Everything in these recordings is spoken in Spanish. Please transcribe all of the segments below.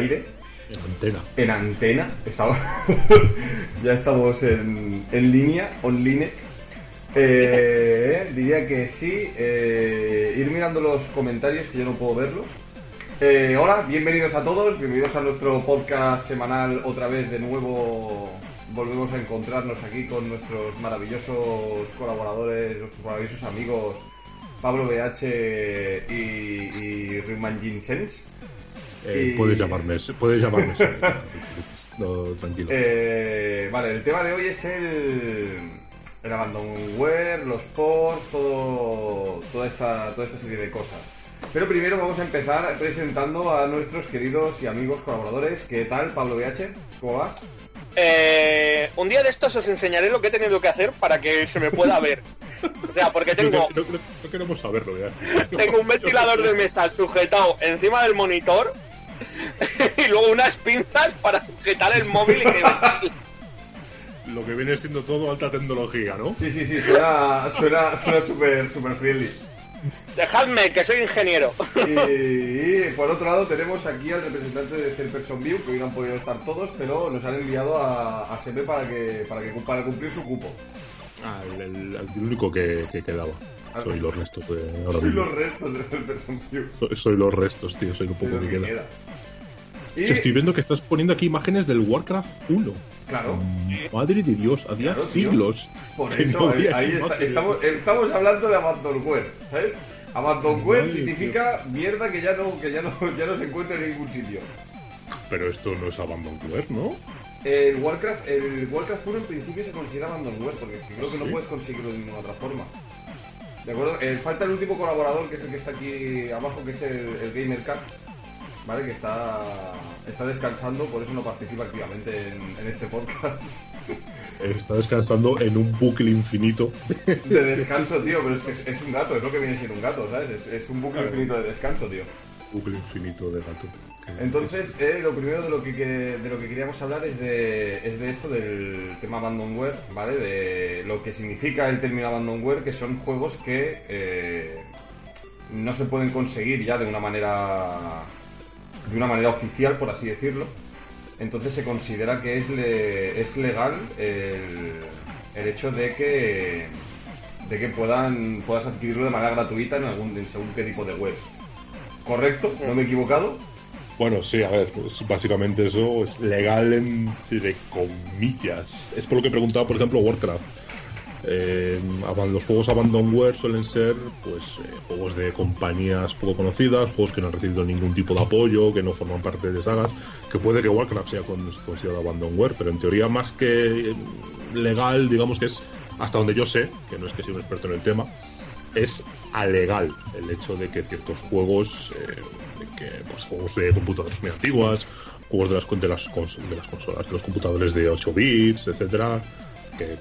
aire. En antena. En antena. Estamos ya estamos en, en línea, online. Eh, diría que sí. eh, ir mirando los comentarios, que yo no puedo verlos. Eh, hola, bienvenidos a todos, bienvenidos a nuestro podcast semanal otra vez de nuevo. Volvemos a encontrarnos aquí con nuestros maravillosos colaboradores, nuestros maravillosos amigos Pablo BH y, y Rayman Jinsens. Eh, Y- Puedes llamarme, puedes llamarme. no, tranquilo. Eh, vale, el tema de hoy es el, el abandonware, los posts, todo, toda, esta, toda esta serie de cosas. Pero primero vamos a empezar presentando a nuestros queridos y amigos colaboradores. ¿Qué tal, Pablo BH? ¿Cómo vas? Eh, un día de estos os enseñaré lo que he tenido que hacer para que se me pueda ver. O sea, porque No, tengo, no- no- no queremos saberlo ya. tengo un ventilador de mesa sujetado encima del monitor y luego unas pinzas para sujetar el móvil y que Lo que viene siendo todo alta tecnología, ¿no? Sí, sí, sí, suena suena suena súper super friendly. Dejadme, que soy ingeniero. Y, y, por otro lado tenemos aquí al representante de Third Person View, que hoy no han podido estar todos, pero nos han enviado a, a Sebe para que, para que para cumplir su cupo. Ah, el, el- el único que, que quedaba. Soy los restos de ahora Soy mismo. los restos de Person. Soy, soy los restos, tío. Soy lo Soy poco lo que que queda. queda. Y, Sí, estoy viendo que estás poniendo aquí imágenes del Warcraft 1. claro, Madre de Dios, hacía Claro, siglos. por eso no ahí, está- estamos, estamos hablando de Abandonware, ¿sabes? Abandonware significa mierda que ya no que ya no ya no se encuentra en ningún sitio. Pero esto no es Abandonware, ¿no? El Warcraft, el Warcraft 1 en principio se considera abandonware porque que creo que no puedes conseguirlo de ninguna otra forma. ¿De acuerdo? Eh, falta el último colaborador que es el que está aquí abajo, que es el, el Gamer Cat, ¿vale? Que está, está descansando, por eso no participa activamente en, en este podcast Está descansando en un bucle infinito. de descanso, tío. Pero es que es, es un gato, es lo que viene siendo un gato, ¿sabes? Es, es un bucle infinito de descanso, tío. bucle infinito de gato. Entonces, eh, lo primero de lo que, de lo que queríamos hablar es de, es de esto del tema abandonware, ¿vale? De lo que significa el término abandonware, que son juegos que eh, no se pueden conseguir ya de una manera de una manera oficial, por así decirlo. Entonces se considera que es, es legal el, el hecho de que de que puedan puedas adquirirlo de manera gratuita en algún en según qué tipo de webs. ¿Correcto? ¿No me he equivocado? Bueno, sí, a ver, pues básicamente eso es legal entre comillas. Es por lo que preguntaba, por ejemplo, Warcraft. Eh, los juegos Abandonware suelen ser pues eh, juegos de compañías poco conocidas, juegos que no han recibido ningún tipo de apoyo, que no forman parte de sagas, que puede que Warcraft sea con- considerado Abandonware, pero en teoría más que eh, legal, digamos que es hasta donde yo sé, que no es que sea un experto en el tema, es alegal el hecho de que ciertos juegos, eh, que, pues, juegos de computadoras muy antiguas, juegos de las, de las, cons- de las consolas, de los computadores de 8 bits, etcétera, que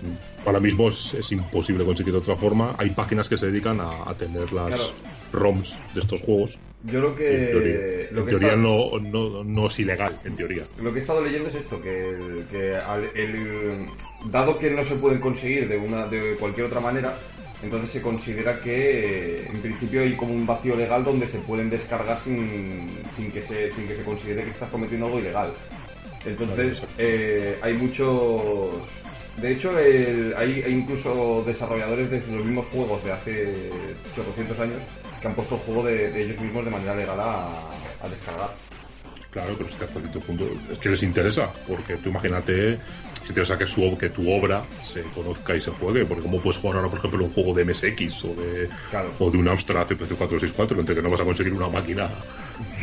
ahora mismo es, es imposible conseguir de otra forma. Hay páginas que se dedican a, a tener las Claro. ROMs de estos juegos. Yo lo en que, teoría, lo en que teoría está- no, no, no es ilegal, en teoría. Lo que he estado leyendo es esto, que, que al- el- dado que no se pueden conseguir de una de cualquier otra manera, entonces se considera que eh, en principio hay como un vacío legal donde se pueden descargar sin, sin que se sin que se considere que estás cometiendo algo ilegal. Entonces eh, hay muchos de hecho el- hay, hay incluso desarrolladores de los mismos juegos de hace 800 años que han puesto el juego de, de ellos mismos de manera legal a, a descargar. Claro, pero es que hasta cierto punto es que les interesa, porque tú imagínate si te que, su, que tu obra se conozca y se juegue, porque cómo puedes jugar ahora, por ejemplo, un juego de MSX o de, Claro. o de un Amstrad CPC 464, entre que no vas a conseguir una máquina,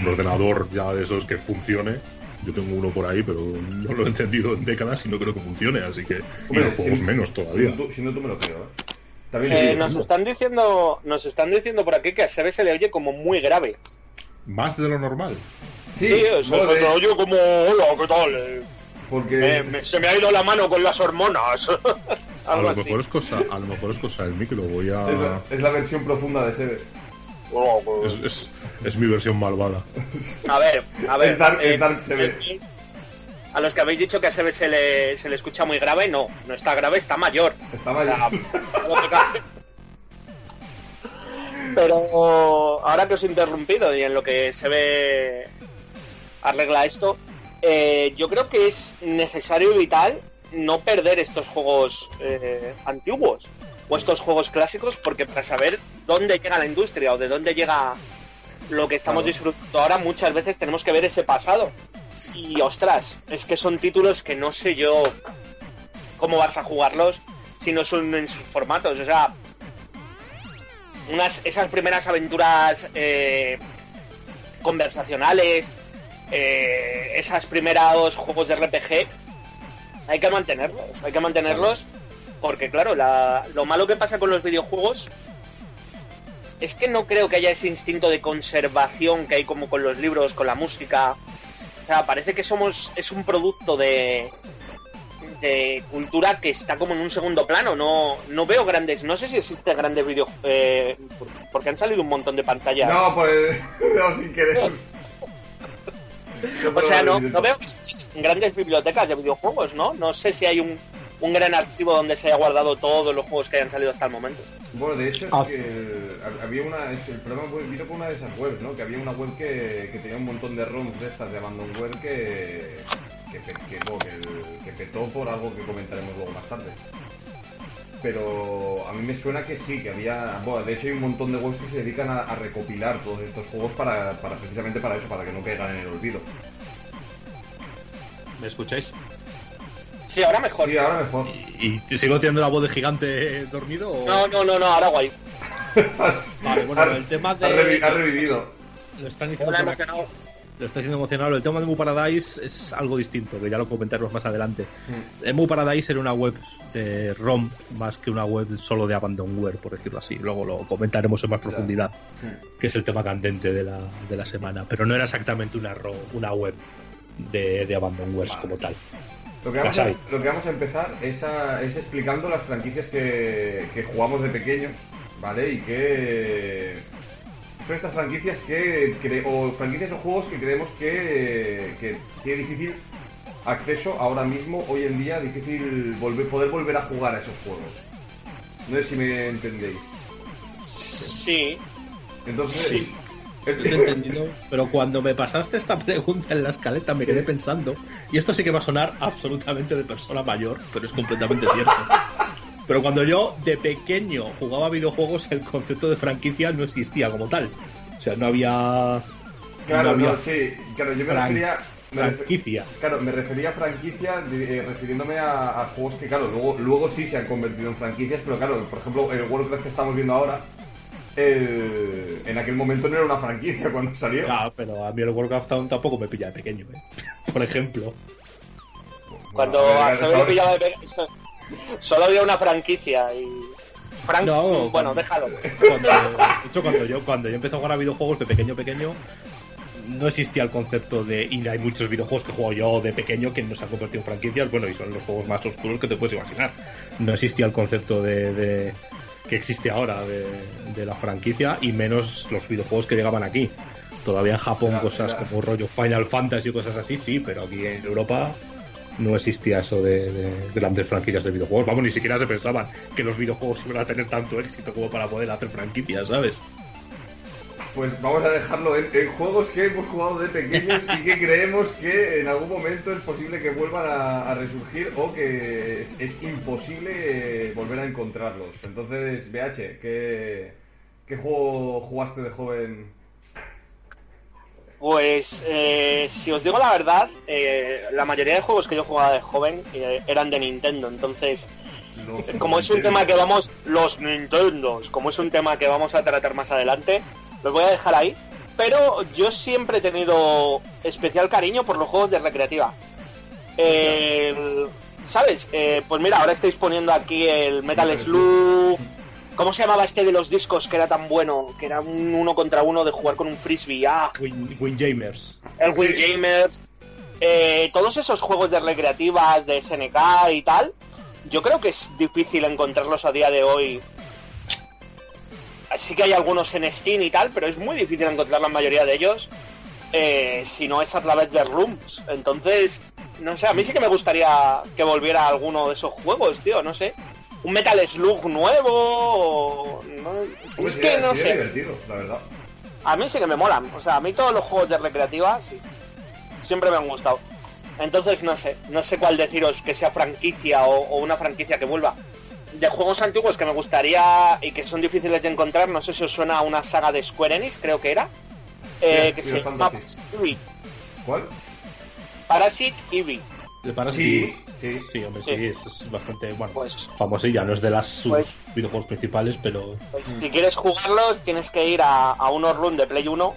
un ordenador ya de esos que funcione. Yo tengo uno por ahí, pero no lo he entendido en décadas y no creo que funcione, así que y los juegos si- menos Si todavía. no, si no, tú me lo creo, ¿eh? Eh, nos están diciendo, nos están diciendo por aquí que a Sebe se le oye como muy grave. Más de lo normal. Sí, eso, joder, se le oye como hola, ¿qué tal? Eh, porque me- me- se me ha ido la mano con las hormonas. A lo mejor es cosa, a lo mejor es cosa del micro, voy a es, la, es la versión profunda de Sebe. Hola, pues- es, es, es mi versión malvada. A ver, a ver. Es Dark- eh, es Dark eh, A los que habéis dicho que a Sebe se le, se le escucha muy grave, no, no está grave, está mayor. Está ca- Pero ahora que os he interrumpido y en lo que se ve arregla esto. Eh, yo creo que es necesario y vital no perder estos juegos eh, antiguos o estos juegos clásicos porque para saber dónde llega la industria o de dónde llega lo que estamos Claro. disfrutando ahora muchas veces tenemos que ver ese pasado y ostras es que son títulos que no sé yo cómo vas a jugarlos si no son en sus formatos o sea unas esas primeras aventuras eh, conversacionales eh, esas primeros juegos de RPG hay que mantenerlos, hay que mantenerlos porque claro, la- lo malo que pasa con los videojuegos es que no creo que haya ese instinto de conservación que hay como con los libros, con la música. O sea, parece que somos es un producto de de cultura que está como en un segundo plano. No no veo grandes, no sé si existen grandes videojuegos eh, porque han salido un montón de pantallas. No, pues. No, sin querer. O sea, no, no veo grandes bibliotecas de videojuegos, ¿no? No sé si hay un, un gran archivo donde se haya guardado todos los juegos que hayan salido hasta el momento. Bueno, de hecho, es Ah. que había una. es- El problema fue- vino con una de esas webs, ¿no? Que había una web que, que tenía un montón de ROMs de estas de Abandonware que. que, que, que, que petó por algo que comentaremos luego más tarde. Pero a mí me suena que sí, que había. Bueno, de hecho, hay un montón de webs que se dedican a, a recopilar todos estos juegos para, para precisamente para eso, para que no caigan en el olvido. ¿Me escucháis? Sí, ahora mejor. Sí, ahora mejor. ¿Y te sigo teniendo la voz de gigante dormido? O... No, no, no, no, ahora guay. Vale, bueno, Ha- el tema ha de. revi- ha revivido. Lo están diciendo. Lo está diciendo emocionado. El tema de Mu Paradise es algo distinto, que ya lo comentaremos más adelante. Mm. El Mu Paradise era una web de ROM más que una web solo de Abandonware, por decirlo así. Luego lo comentaremos en más profundidad, que es el tema candente de la, de la semana. Pero no era exactamente una, ro- una web de, de Abandonware Vale. como tal. Lo que, vamos a, lo que vamos a empezar es, a- es explicando las franquicias que, que jugamos de pequeños, ¿vale? Y que son estas franquicias que cre- o franquicias o juegos que creemos que, que tiene difícil acceso ahora mismo, hoy en día, difícil volver, poder volver a jugar a esos juegos. No sé si me entendéis. Sí. Entonces, Sí. Yo te he entendido, pero cuando me pasaste esta pregunta en la escaleta me quedé pensando, y esto sí que va a sonar absolutamente de persona mayor, pero es completamente cierto. Pero cuando yo de pequeño jugaba videojuegos, el concepto de franquicia no existía como tal. O sea, no había. claro, no había no, sí, claro, yo me fran- refería... me refer- franquicias. Claro, me refería a franquicia de- eh, refiriéndome a, a juegos que, claro, luego, luego sí se han convertido en franquicias, pero claro, por ejemplo, el Warcraft que estamos viendo ahora, el- en aquel momento no era una franquicia cuando salió. Ah, pero a mí el Warcraft aún tampoco me pilla de pequeño, ¿eh? Por ejemplo. Cuando Bueno, a a ver, lo pillaba de pe- Solo había una franquicia y. Frank... No, bueno, cuando- déjalo. Cuando, de hecho, cuando yo, cuando yo empecé a jugar a videojuegos de pequeño pequeño, no existía el concepto de. Y hay muchos videojuegos que juego yo de pequeño que no se han convertido en franquicias, bueno, y son los juegos más oscuros que te puedes imaginar. No existía el concepto de. de- que existe ahora de, de la franquicia y menos los videojuegos que llegaban aquí. Todavía en Japón cosas como rollo Final Fantasy y cosas así, sí, pero aquí en Europa no existía eso de, de grandes franquicias de videojuegos. Vamos, ni siquiera se pensaban que los videojuegos iban a tener tanto éxito como para poder hacer franquicias, ¿sabes? Pues vamos a dejarlo en, juegos que hemos jugado de pequeños y que creemos que en algún momento es posible que vuelvan a, a resurgir o que es, es imposible eh, volver a encontrarlos. Entonces, BH, ¿qué, qué juego jugaste de joven? Pues, eh, si os digo la verdad, eh, la mayoría de juegos que yo jugaba de joven eh, eran de Nintendo. Entonces, Los como es un Nintendo. tema que vamos. Los Nintendos, como es un tema que vamos a tratar más adelante, los voy a dejar ahí. Pero yo siempre he tenido especial cariño por los juegos de recreativa. El- ¿Sabes? Eh, pues mira, ahora estáis poniendo aquí el Metal Slug. ¿Cómo se llamaba este de los discos que era tan bueno? Que era un uno contra uno de jugar con un frisbee. Ah, Win, Windjamers. el. Windjamers. Eh, todos esos juegos de recreativas, de SNK y tal, yo creo que es difícil encontrarlos a día de hoy. Sí que hay algunos en Steam y tal, pero es muy difícil encontrar la mayoría de ellos eh, si no es a través de rooms. Entonces, no sé, a mí sí que me gustaría que volviera alguno de esos juegos, tío, no sé. Un Metal Slug nuevo. o- no- es que no sería sé. divertido, la verdad. A mí sí que me molan. O sea, a mí todos los juegos de recreativa, sí. siempre me han gustado. Entonces no sé, no sé cuál deciros que sea franquicia o, o una franquicia que vuelva. De juegos antiguos que me gustaría y que son difíciles de encontrar, no sé si os suena a una saga de Square Enix, creo que era, eh, Sí, que sí, se llama. Eevee. ¿Cuál? Parasite Eevee. ¿Le parece? Sí, sí. Sí, hombre, Sí. sí, es, es bastante, bueno, Pues- famosilla, no es de las sus Pues- videojuegos principales, pero Pues, Si quieres jugarlos, tienes que ir a, a unos run de Play 1,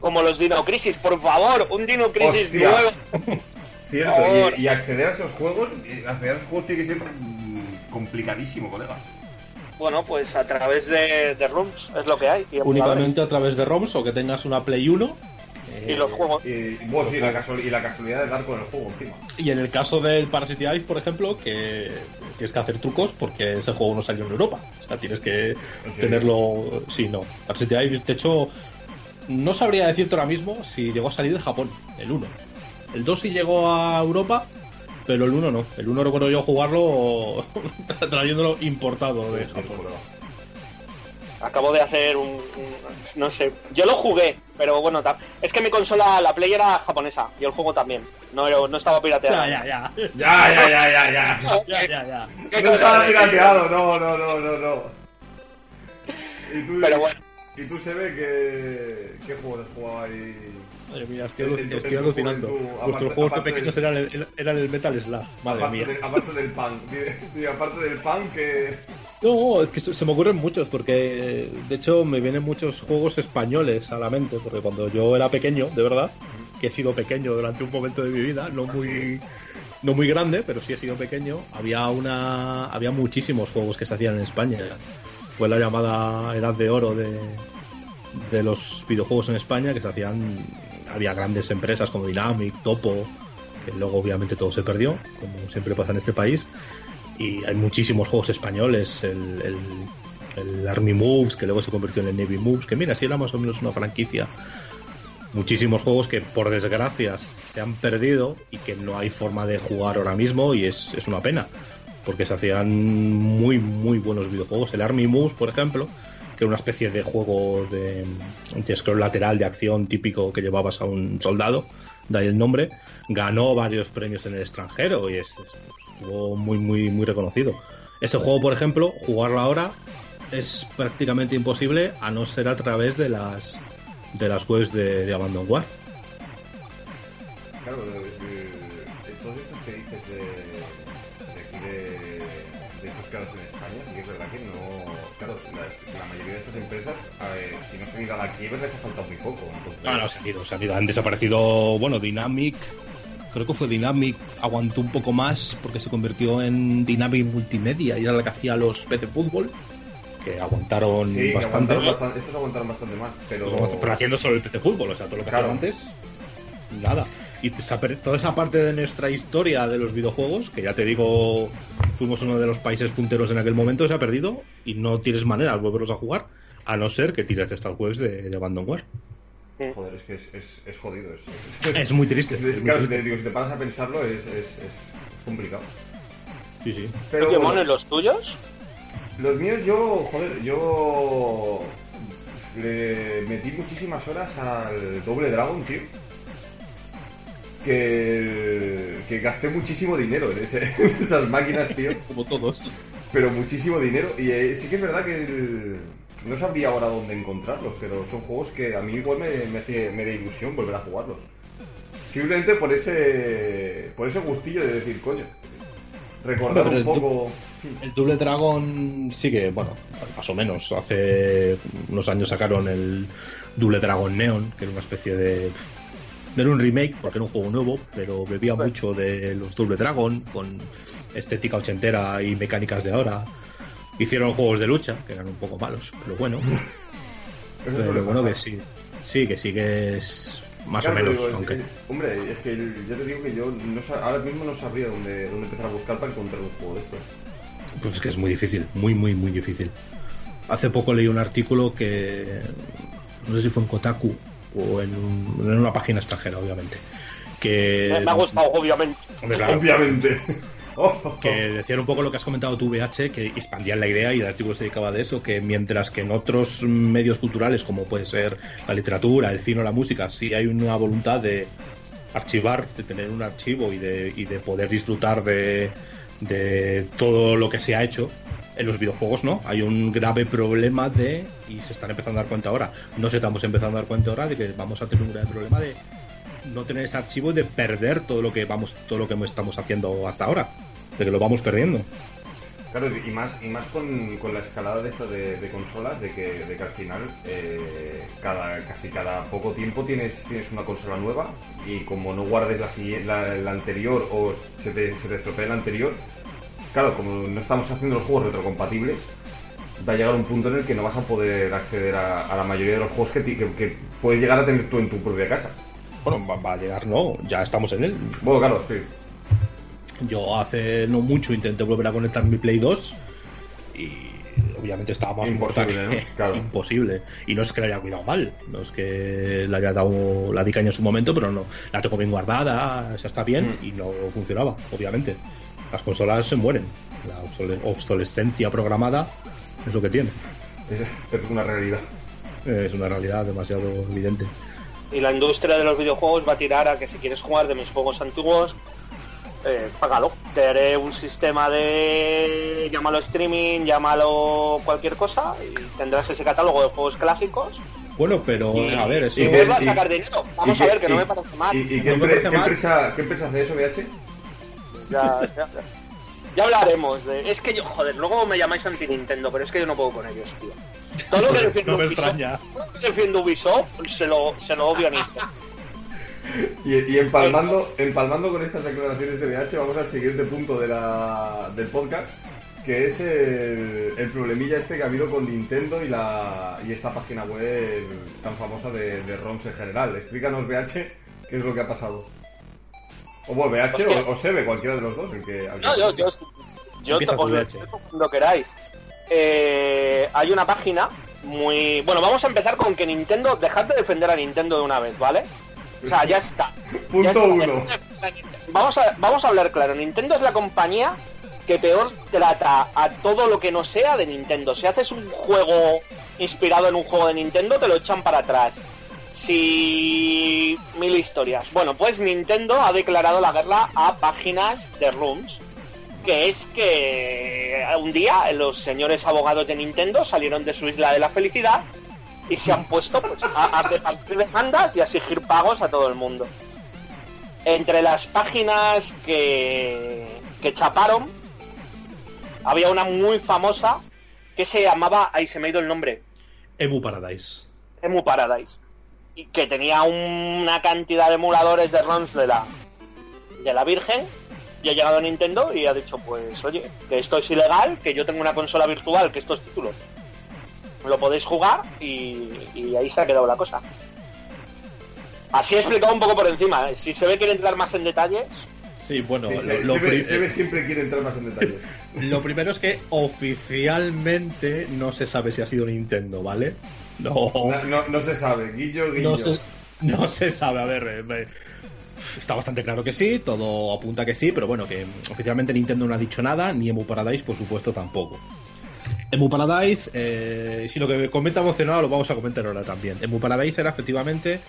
como los Dino Crisis, por favor, un Dino Crisis Hostia. nuevo. Cierto, y, y acceder a esos juegos, acceder a esos juegos tiene que ser mm, complicadísimo, colega. Bueno, pues a través de, de rooms es lo que hay. únicamente a través de ROMs o que tengas una Play 1. Y los juegos. Y, bueno, sí, la casual- y la casualidad de dar con el juego encima. Y en el caso del Parasite Eve, por ejemplo, que tienes que hacer trucos porque ese juego no salió en Europa. O sea, tienes que tenerlo. Sí, no. Parasite Eve, de hecho, no sabría decirte ahora mismo si llegó a salir de Japón, el 1. El 2 sí llegó a Europa, pero el 1 no. El 1 recuerdo yo jugarlo trayéndolo importado de Japón. Acabo de hacer un, un- No sé. Yo lo jugué, pero bueno, es que mi consola, la Play era japonesa y el juego también. No, era- no estaba pirateado. Ya, ya, ya. Ya, ya, ya, ya, ya. Ya, ya, ya. ¿Qué No estaba pirateado, no, no, no, no, no. Y tú, Pero bueno. Y tú se ve que. ¿Qué juegos has jugado ahí? Madre mía, estoy, alucinando. Vuestros juegos de aparte pequeños del- eran el, eran el Metal Slug. Madre aparte, mía. de- aparte del pan. Y, aparte del pan que. No, es que se se me ocurren muchos, porque de hecho me vienen muchos juegos españoles a la mente, porque cuando yo era pequeño, de verdad, que he sido pequeño durante un momento de mi vida, no muy, no muy grande, pero sí he sido pequeño, había una, había muchísimos juegos que se hacían en España. Fue la llamada edad de oro de, de los videojuegos en España, que se hacían, había grandes empresas como Dynamic, Topo, que luego obviamente todo se perdió, como siempre pasa en este país y hay muchísimos juegos españoles, el, el, Army Moves, que luego se convirtió en el Navy Moves, que mira, si era más o menos una franquicia. Muchísimos juegos que por desgracia se han perdido y que no hay forma de jugar ahora mismo y es, es una pena, porque se hacían muy, muy buenos videojuegos. El Army Moves, por ejemplo, que era una especie de juego de, de scroll lateral de acción típico que llevabas a un soldado, de ahí el nombre, ganó varios premios en el extranjero y es, es- estuvo muy, muy, muy reconocido. Ese juego, por ejemplo, jugarlo ahora es prácticamente imposible a no ser a través de las de las webs de, de Abandon War. Claro, ido a la quiebra, les ha faltado muy poco. Entonces, No, no, se han ido, se han ido. Han desaparecido, bueno, Dynamic, creo que fue Dynamic, aguantó un poco más porque se convirtió en Dynamic Multimedia y era la que hacía los PC Fútbol, que aguantaron sí, que bastante. aguantaron bastante- Estos aguantaron bastante más, pero. Pero haciendo solo el PC Fútbol, o sea, todo lo que Claro. antes, nada. Y toda esa parte de nuestra historia de los videojuegos, que ya te digo, fuimos uno de los países punteros en aquel momento, se ha perdido y no tienes manera de volverlos a jugar, a no ser que tires de estas webs de, de Abandonware. Joder, es que es, es, es jodido. Es, es- Es muy triste. es- es muy claro, si triste. te, digo, si te paras a pensarlo, es, es, es complicado. Sí, sí. Pero Oye, bueno, Mono, ¿y los tuyos? Los míos yo, joder, yo le metí muchísimas horas al Doble Dragon, tío. Que, que gasté muchísimo dinero en, ese- en esas máquinas, tío. Como todos. Pero muchísimo dinero. Y eh, sí que es verdad que el- no sabría ahora dónde encontrarlos, pero son juegos que a mí igual me, me, hace- me da ilusión volver a jugarlos. Simplemente por ese, por ese gustillo de decir, coño, recordar Pero un poco... El Double Dragon sigue, bueno, más o menos. Hace unos años sacaron el Double Dragon Neon, que era una especie de. No era un remake, porque era un juego nuevo, pero bebía mucho de los Double Dragon, con estética ochentera y mecánicas de ahora. Hicieron juegos de lucha, que eran un poco malos, pero bueno. Pero bueno, que sí. Sí, que sí que es más Claro, o menos, digo, aunque. es- hombre, es que yo te digo que yo no sa- ahora mismo no sabría dónde, dónde empezar a buscar para encontrar un juego de estos. Pues es que es muy difícil, muy, muy, muy difícil. Hace poco leí un artículo que no sé si fue en Kotaku o en, un- en una página extranjera, obviamente. Que, Me, me ha gustado, obviamente. Hombre, claro, Obviamente. Que decían un poco lo que has comentado tú, VH, que expandían la idea y el artículo se dedicaba de eso, que mientras que en otros medios culturales, como puede ser la literatura, el cine o la música, sí hay una voluntad de, archivar, de tener un archivo y de, y de poder disfrutar de, de todo lo que se ha hecho. En los videojuegos no, hay un grave problema de, y se están empezando a dar cuenta ahora, no se estamos empezando a dar cuenta ahora de que vamos a tener un grave problema de no tener ese archivo y de perder todo lo que vamos, todo lo que estamos haciendo hasta ahora, de que lo vamos perdiendo. Claro, y más, y más con, con la escalada de, esto de, de consolas, de que, de que al final eh, cada, casi cada poco tiempo tienes, tienes una consola nueva y como no guardes la, la, la anterior o se te, se te estropea la anterior, claro, como no estamos haciendo los juegos retrocompatibles, va a llegar un punto en el que no vas a poder acceder a, a la mayoría de los juegos que, que puedes llegar a tener tú en tu propia casa. Bueno, va, va a llegar, no, ya estamos en él. Bueno, claro, sí. Yo hace no mucho intenté volver a conectar mi Play 2 y obviamente estaba más Imposible, ¿no? Claro. imposible. Y no es que la haya cuidado mal, no es que la haya dado la di caña en su momento, pero no, la tengo bien guardada, esa está bien Mm. y no funcionaba, obviamente. Las consolas se mueren, la obsole- obsolescencia programada es lo que tiene. Es, es una realidad. Es una realidad demasiado evidente. Y la industria de los videojuegos va a tirar a que si quieres jugar de mis juegos antiguos, eh, págalo. Te haré un sistema de. llámalo streaming, llámalo cualquier cosa, y tendrás ese catálogo de juegos clásicos. Bueno, pero Y, a ver, eso y vuelva a sacar dinero. Vamos ¿Y a ver, que no me parece mal. ¿Y, y qué, No empre- qué empresa, qué empresa hace eso, BH? Ya, ya, ya hablaremos de. Es que yo, joder, luego me llamáis anti-Nintendo, pero es que yo no puedo con ellos, tío. Todo lo que defiende no me Ubisoft, extraña. todo lo que defiende Ubisoft se lo, se lo odio a Nintendo. Y, y empalmando, empalmando con estas declaraciones de BH, vamos al siguiente punto de la, del podcast, que es el, el problemilla este que ha habido con Nintendo y, la, y esta página web tan famosa de, de ROMs en general. Explícanos, BH, qué es lo que ha pasado. O bueno, BH Hostia. o, o Sebe, cualquiera de los dos. El que, que- No, yo, yo, os lo Leche. explico cuando queráis. Eh, hay una página muy. Bueno, vamos a empezar con que Nintendo. Dejad de defender a Nintendo de una vez, ¿vale? O sea, ya está. Punto Ya está. uno. Vamos a, vamos a hablar claro. Nintendo es la compañía que peor trata a todo lo que no sea de Nintendo. Si haces un juego inspirado en un juego de Nintendo, te lo echan para atrás. Si. Mil historias. Bueno, pues Nintendo ha declarado la guerra a páginas de rooms que es que un día los señores abogados de Nintendo salieron de su isla de la felicidad y se han puesto pues, a, a repartir demandas y a exigir pagos a todo el mundo. Entre las páginas que, que chaparon, había una muy famosa que se llamaba, ahí se me ha ido el nombre, Emu Paradise. Emu Paradise, y que tenía una cantidad de emuladores de ROMs de la, de la Virgen, y ha llegado Nintendo y ha dicho, pues oye, que esto es ilegal, que yo tengo una consola virtual, que estos títulos lo podéis jugar, y, y ahí se ha quedado la cosa. Así he explicado un poco por encima, ¿eh? si se ve quiere entrar más en detalles, Sí, bueno, Sí, lo, Se- lo Sebe siempre quiere entrar más en detalles. lo primero es que oficialmente no se sabe si ha sido Nintendo, ¿vale? No, No, no- no se sabe. Guillo, guillo. no se, no se sabe. A ver, eh, está bastante claro que sí, todo apunta que sí, pero bueno, que oficialmente Nintendo no ha dicho nada, ni Emu Paradise, por supuesto, tampoco. Emu Paradise, eh, si lo que comenta emocionado lo vamos a comentar ahora también. Emu Paradise era efectivamente,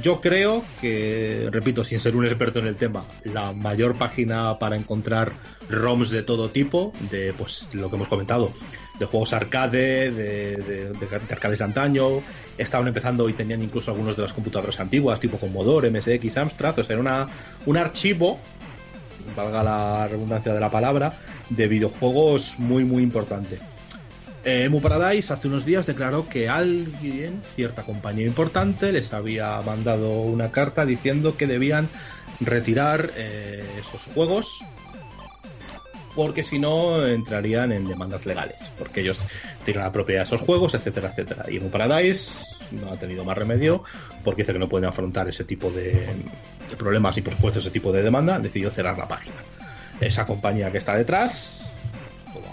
yo creo que, repito, sin ser un experto en el tema, la mayor página para encontrar ROMs de todo tipo, de pues lo que hemos comentado, de juegos arcade, de, de- de arcades de antaño, estaban empezando y tenían incluso algunos de las computadoras antiguas, tipo Commodore, MSX, Amstrad, o sea, era una, un archivo, valga la redundancia de la palabra, de videojuegos muy, muy importante. Eh, Emu Paradise hace unos días declaró que alguien, cierta compañía importante, les había mandado una carta diciendo que debían retirar eh, esos juegos porque si no entrarían en demandas legales, porque ellos tienen la propiedad de esos juegos, etcétera, etcétera. Y Emu Paradise no ha tenido más remedio porque dice que no pueden afrontar ese tipo de, problemas y por supuesto ese tipo de demanda, decidió cerrar la página. Esa compañía que está detrás,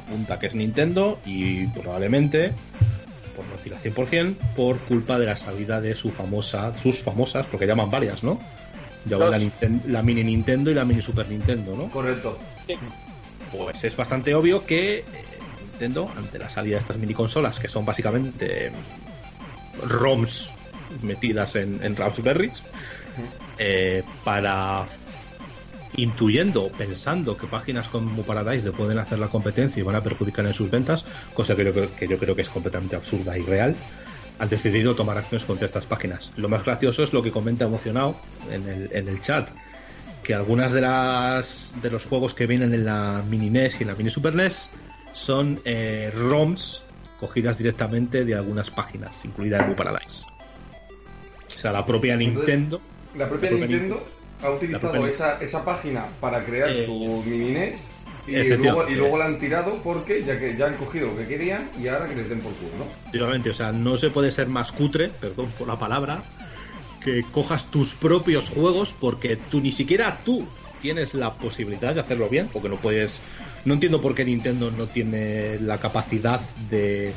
apunta que es Nintendo y probablemente, por no decir al 100%, por culpa de la salida de su famosa, sus famosas, porque llaman varias, ¿no? Llaman la, la mini Nintendo y la mini Super Nintendo, ¿no? Correcto. Pues es bastante obvio que eh, Nintendo, ante la salida de estas mini consolas, que son básicamente ROMs metidas en, en Raspberries, eh, para intuyendo, pensando que páginas como Paradise le pueden hacer la competencia y van a perjudicar en sus ventas, cosa que yo, creo- que yo creo que es completamente absurda y real, han decidido tomar acciones contra estas páginas. Lo más gracioso es lo que comenta emocionado en el, en el chat, que algunas de las de los juegos que vienen en la mini NES y en la mini Super NES son eh, ROMs cogidas directamente de algunas páginas, incluida el Paradise. O sea, la propia Nintendo La propia La propia Nintendo ha utilizado esa, esa página para crear Eh, su mini NES y luego, y luego la han tirado porque ya que ya han cogido lo que querían y ahora que les den por culo, ¿no? Efectivamente, o sea, no se puede ser más cutre, perdón por la palabra, que cojas tus propios juegos porque tú ni siquiera tú tienes la posibilidad de hacerlo bien, porque no puedes. No entiendo por qué Nintendo no tiene la capacidad de.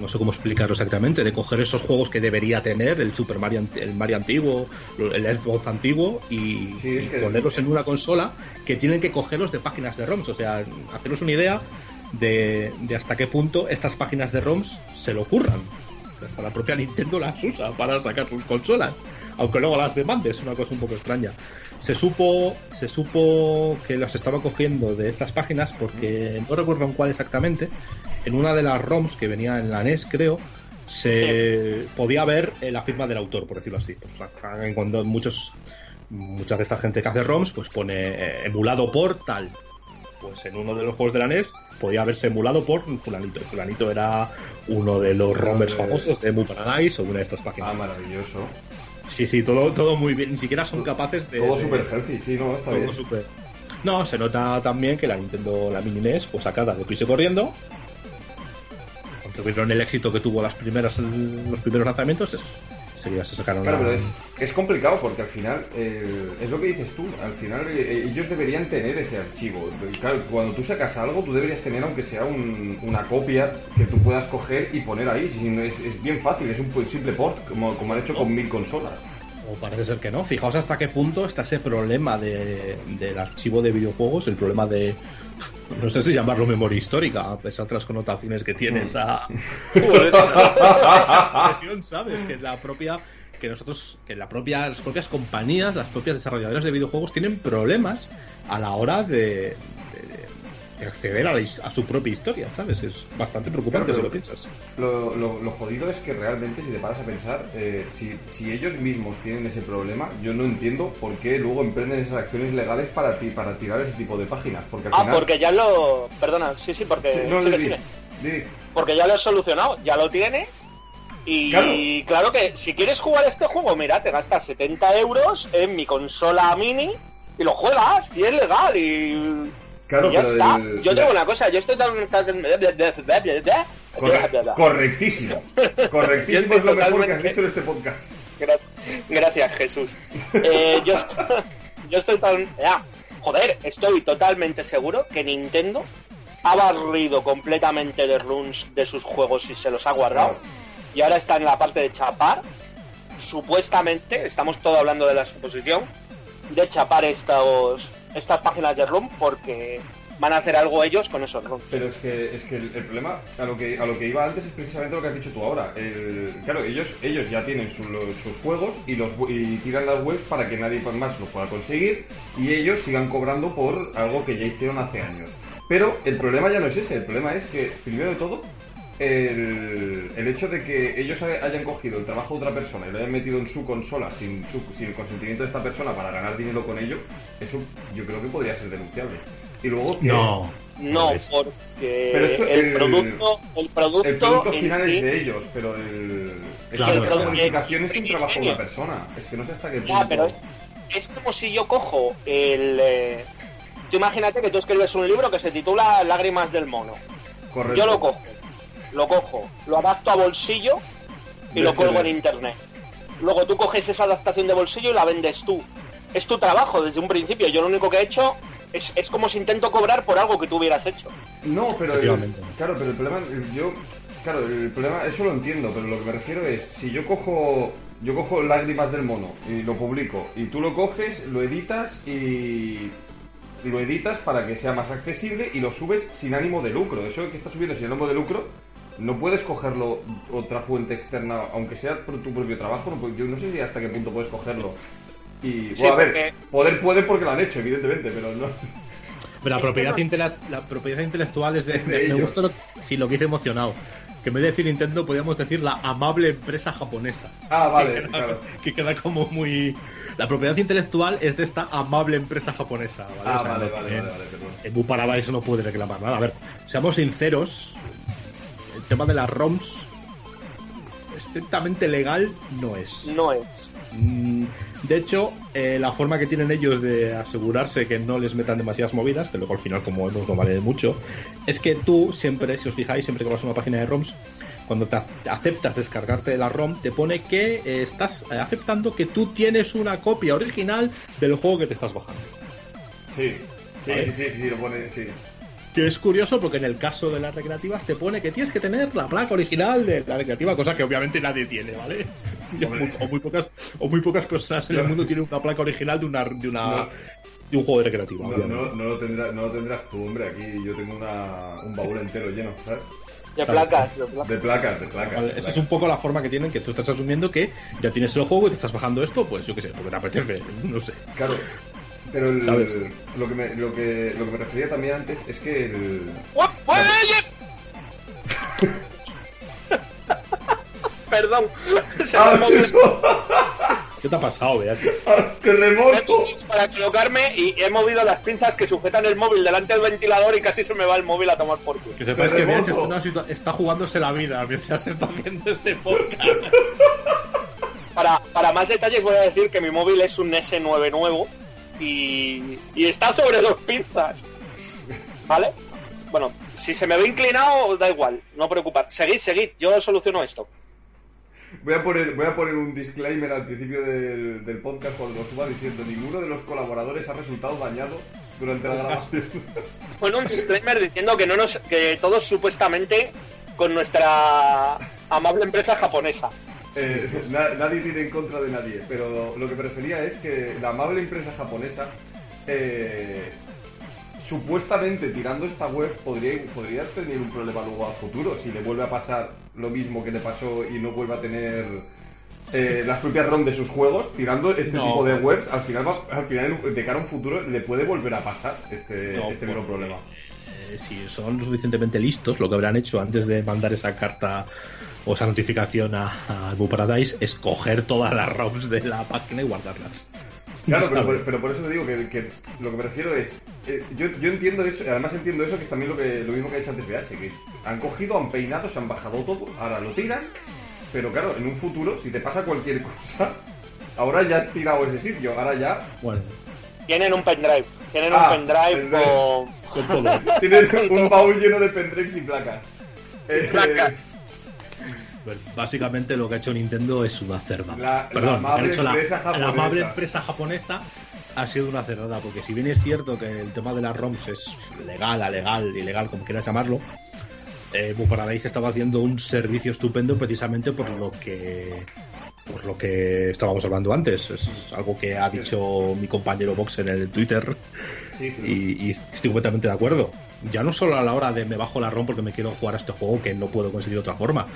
No sé cómo explicarlo exactamente, de coger esos juegos que debería tener, el Super Mario, el Mario antiguo, el Xbox antiguo, y, Sí, ponerlos en una consola que tienen que cogerlos de páginas de ROMs. O sea, haceros una idea de, de hasta qué punto estas páginas de ROMs se lo ocurran. Hasta la propia Nintendo las usa para sacar sus consolas. Aunque luego las demande, es una cosa un poco extraña. Se supo, se supo que las estaba cogiendo de estas páginas porque no recuerdo en cuál exactamente. En una de las ROMs que venía en la NES, creo, se podía ver eh, la firma del autor, por decirlo así. Pues, cuando muchos, muchas de esta gente que hace ROMs, pues pone eh, emulado por tal. Pues en uno de los juegos de la NES podía haberse emulado por fulanito. Fulanito era uno de los romers de- famosos de Emu Paradise o una de estas Ah, páginas. maravilloso. Sí, sí, todo, todo muy bien. Ni siquiera son capaces de... Todo de- super healthy, sí, no, está todo bien. súper- No, se nota también que la Nintendo, la Mini NES, fue sacada de piso corriendo. Cuando tuvieron el éxito que tuvo las primeras, los primeros lanzamientos, es, Claro, la- pero es, es complicado porque al final, eh, es lo que dices tú, al final eh, ellos deberían tener ese archivo. Claro, cuando tú sacas algo, tú deberías tener, aunque sea un- una copia que tú puedas coger y poner ahí. Si no, es, es bien fácil, es un simple port, como, como han hecho con mil consolas. O parece ser que no. Fijaos hasta qué punto está ese problema de, del archivo de videojuegos, el problema de. No sé si llamarlo memoria histórica, a pesar de las connotaciones que tiene esa. Joder, esa, esa expresión, ¿sabes? Que la propia. Que nosotros, que la propia, las propias compañías, las propias desarrolladoras de videojuegos tienen problemas a la hora de acceder a, la his- a su propia historia, ¿sabes? Es bastante preocupante Claro, si lo piensas. Lo, lo- lo jodido es que realmente, si te paras a pensar, eh, si, si ellos mismos tienen ese problema, yo no entiendo por qué luego emprenden esas acciones legales para, ti, para tirar ese tipo de páginas. Porque al Ah, final... porque ya lo. Perdona, sí, sí, porque. Sí, no, di. Porque ya lo has solucionado, ya lo tienes. Y Claro. claro. que si quieres jugar este juego, mira, te gastas 70 euros en mi consola mini y lo juegas y es legal y, Claro, ya pero está. el- Yo tengo una cosa, yo estoy Corre- correctísimo. Correctísimo es lo estoy mejor que has dicho en este podcast. Gra- Gracias, Jesús. Eh, yo, est- yo estoy tan... joder, estoy totalmente seguro que Nintendo ha barrido completamente de runs de sus juegos y se los ha guardado. Y ahora está en la parte de chapar. Supuestamente, estamos todo hablando de la suposición, de chapar estos, estas páginas de ROM porque van a hacer algo ellos con esos ROMs. Pero es que, es que el, problema, a lo que a lo que iba antes, es precisamente lo que has dicho tú ahora. El- claro, ellos ellos ya tienen sus juegos y los y tiran las webs para que nadie más los pueda conseguir y ellos sigan cobrando por algo que ya hicieron hace años. Pero el problema ya no es ese, el problema es que, primero de todo, el, el hecho de que ellos ha- hayan cogido el trabajo de otra persona y lo hayan metido en su consola sin, su- sin el consentimiento de esta persona para ganar dinero con ello, eso yo creo que podría ser denunciable. Y luego que No. No, porque Pero esto- el, el- producto, el producto, el producto final sí- es de ellos, pero el, es Claro, la sea, modificación es sin el trabajo de una persona. Es que no sé hasta qué punto. Ya, pero es, es como si yo cojo el... eh, tú imagínate que tú escribes un libro que se titula Lágrimas del mono. Correcto. Yo lo cojo, lo cojo, lo adapto a bolsillo y lo cuelgo en internet. Luego tú coges esa adaptación de bolsillo y la vendes tú. Es tu trabajo desde un principio. Yo lo único que he hecho es, es como si intento cobrar por algo que tú hubieras hecho. No, pero el, claro, pero el problema, yo, claro, el problema, eso lo entiendo, pero lo que me refiero es, si yo cojo, yo cojo lágrimas del mono y lo publico y tú lo coges, lo editas y lo editas para que sea más accesible y lo subes sin ánimo de lucro. Eso que está subiendo sin ánimo de lucro no puedes cogerlo otra fuente externa, aunque sea por tu propio trabajo. No, yo no sé si hasta qué punto puedes cogerlo. Y, Sí, bueno, a ver, porque- poder puede porque lo han hecho, evidentemente, pero no. Pero la propiedad, que no- intele- la propiedad intelectual es de. Es de me ellos. gusta lo, sí, lo que hice emocionado. Que en vez de decir Nintendo, podríamos decir la amable empresa japonesa. Ah, vale, que, queda, claro. que queda como muy. La propiedad intelectual es de esta amable empresa japonesa. ¿vale? Ah, O sea, vale, no vale, vale, vale. En Mu Paradise no puede reclamar nada. A ver, seamos sinceros. El tema de las ROMs. Estrictamente legal no es. No es. Mm, De hecho, eh, la forma que tienen ellos de asegurarse que no les metan demasiadas movidas, que luego al final, como vemos, no vale de mucho, es que tú siempre, si os fijáis, siempre que vas a una página de ROMs, cuando te ac- aceptas descargarte la ROM, te pone que eh, estás eh, aceptando que tú tienes una copia original del juego que te estás bajando. Sí, sí, Vale. sí, sí, sí, lo pone, sí. Que es curioso porque en el caso de las recreativas te pone que tienes que tener la placa original de la recreativa, cosa que obviamente nadie tiene, ¿vale? Hombre. o, muy pocas, o muy pocas personas en el mundo tienen una placa original de una, de una No. de un juego de recreativa. No, no, no lo tendrás, no lo tendrás tú, hombre. Aquí yo tengo una, un baúl entero lleno, ¿sabes? De placas, de placas. De placas, de placas. Vale, de esa es un poco la forma que tienen, que tú estás asumiendo que ya tienes el juego y te estás bajando esto, pues yo qué sé, porque te apetece, no sé. Claro. Pero el- ¿Sabes? lo, que me, lo, que, lo que me refería también antes es que el... ¡Oye! Perdón, se me ¡Ah, ¿Qué te ha pasado, BH? ¡Qué remoto! para colocarme y he movido las pinzas que sujetan el móvil delante del ventilador y casi se me va el móvil a tomar por culo. Que sepáis que BH está jugándose la vida mientras está haciendo este podcast. Para, para más detalles voy a decir que mi móvil es un S9 nuevo y, y está sobre dos pinzas. ¿Vale? Bueno, si se me ve inclinado, da igual, no preocupar. Seguid, seguid, yo soluciono esto. Voy a poner, voy a poner un disclaimer al principio del, del podcast cuando lo suba diciendo ninguno de los colaboradores ha resultado dañado durante la grabación. Bueno, un disclaimer diciendo que no nos, que todos supuestamente con nuestra amable empresa japonesa. Eh, na- nadie tiene en contra de nadie, pero lo que prefería es que la amable empresa japonesa, eh, supuestamente tirando esta web, podría, podría tener un problema luego a futuro si le vuelve a pasar lo mismo que le pasó y no vuelve a tener eh, las propias ROM de sus juegos. Tirando este No. tipo de webs, al final, al final, de cara a un futuro, le puede volver a pasar este, No, este porque, problema. eh, si son suficientemente listos, lo que habrán hecho antes de mandar esa carta o esa notificación a, a Paradise es coger todas las ROMs de la página y guardarlas. Claro, pero por, pero por eso te digo que, que lo que me refiero es. eh, yo, yo entiendo eso, además entiendo eso que es también lo, que, lo mismo que ha hecho antes BH, que han cogido, han peinado, se han bajado todo, ahora lo tiran, pero claro, en un futuro, si te pasa cualquier cosa, ahora ya has tirado ese sitio, ahora ya Bueno, Tienen un pendrive, tienen Ah, un pendrive pendrive. con con todo. tienen un baúl lleno de pendrives y placas. Eh, placas. Pues, básicamente lo que ha hecho Nintendo es una cerdada. La- Perdón, hecho la, empresa la japonesa. amable empresa japonesa ha sido una cerdada, porque si bien es cierto que el tema de las ROMs es legal, alegal, ilegal, como quieras llamarlo, eh, Paradise estaba haciendo un servicio estupendo precisamente por lo que por lo que estábamos hablando antes. Es algo que ha dicho mi compañero Vox en el Twitter sí, sí. y, y estoy completamente de acuerdo. Ya no solo a la hora de me bajo la ROM porque me quiero jugar a este juego que no puedo conseguir de otra forma.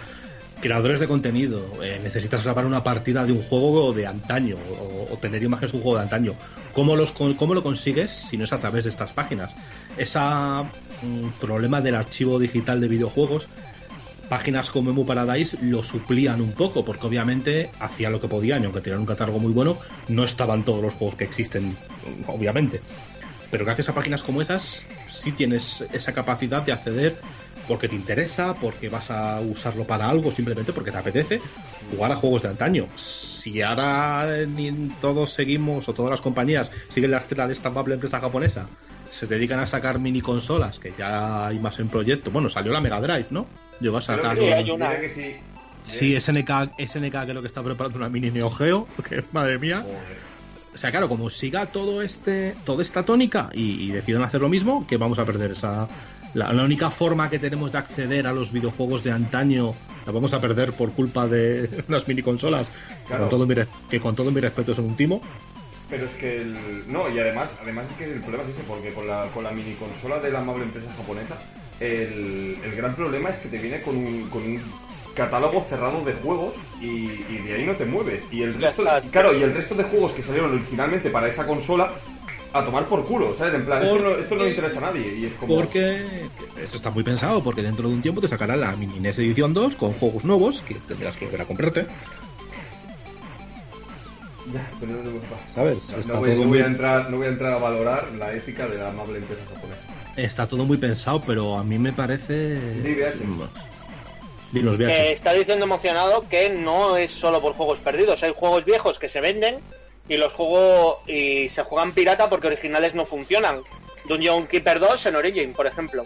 Creadores de contenido, eh, necesitas grabar una partida de un juego de antaño o, tener imágenes de un juego de antaño. ¿Cómo, los, ¿Cómo lo consigues si no es a través de estas páginas? Ese problema del archivo digital de videojuegos, páginas como Emu Paradise lo suplían un poco porque obviamente hacían lo que podían y aunque tenían un catálogo muy bueno, no estaban todos los juegos que existen, obviamente. Pero gracias a páginas como esas, sí tienes esa capacidad de acceder porque te interesa, porque vas a usarlo para algo, simplemente porque te apetece jugar a juegos de antaño. Si ahora ni todos seguimos, o todas las compañías siguen la estela de esta amable empresa japonesa, se dedican a sacar mini consolas, que ya hay más en proyecto. Bueno, salió la Mega Drive, ¿no? Llegó a Creo sacar. que sí, una. que sí. Sí, SNK, SNK creo que está preparando una mini Neo Geo, que madre mía. Joder. O sea, claro, como siga todo este, toda esta tónica y, y decidan hacer lo mismo, que vamos a perder esa. La, la única forma que tenemos de acceder a los videojuegos de antaño la vamos a perder por culpa de las mini consolas, Claro. con todo mi que con todo mi respeto son un timo. Pero es que el. No, y además, además es que el problema es ese, porque con la, con la mini consola de la amable empresa japonesa, el, el gran problema es que te viene con un, con un catálogo cerrado de juegos y, y de ahí no te mueves. Y el resto, estás. claro, y el resto de juegos que salieron originalmente para esa consola a tomar por culo, ¿sabes? En plan, esto no, esto no le interesa a nadie y es como Porque eso está muy pensado, porque dentro de un tiempo te sacarán la Mini NES Edición 2 con juegos nuevos que tendrás que volver a comprarte. Ya, pero no, no, ¿Sabes? no, Está no voy, todo no voy muy- a entrar, no voy a entrar a valorar la ética de la amable empresa japonesa. Está todo muy pensado, pero a mí me parece. VH. está diciendo emocionado que no es solo por juegos perdidos, hay juegos viejos que se venden y los juegos y se juegan pirata porque originales no funcionan. Dungeon Keeper 2 en Origin, por ejemplo.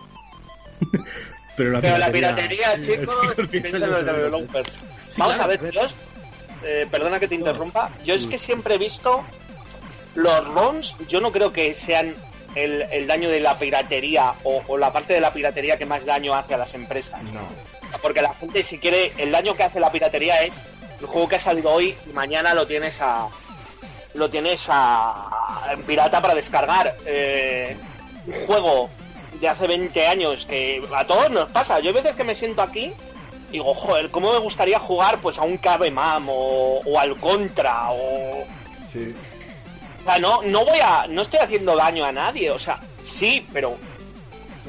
Pero la Pero la piratería, piratería, chicos, Sí, piensen en los developers. Sí, Vamos claro, a ver, yo, eh, perdona que te interrumpa, yo es que siempre he visto los ROMs, yo no creo que sean el, el daño de la piratería o, o la parte de la piratería que más daño hace a las empresas. No. Porque la gente, si quiere, el daño que hace la piratería es el juego que ha salido hoy y mañana lo tienes a. Lo tienes a. en pirata para descargar. Eh, un juego de hace 20 años que a todos nos pasa. Yo hay veces que me siento aquí y digo, joder, ¿cómo me gustaría jugar pues a un KBMAM o, o al Contra o. Sí. O sea, no, no voy a. No estoy haciendo daño a nadie. O sea, sí, pero.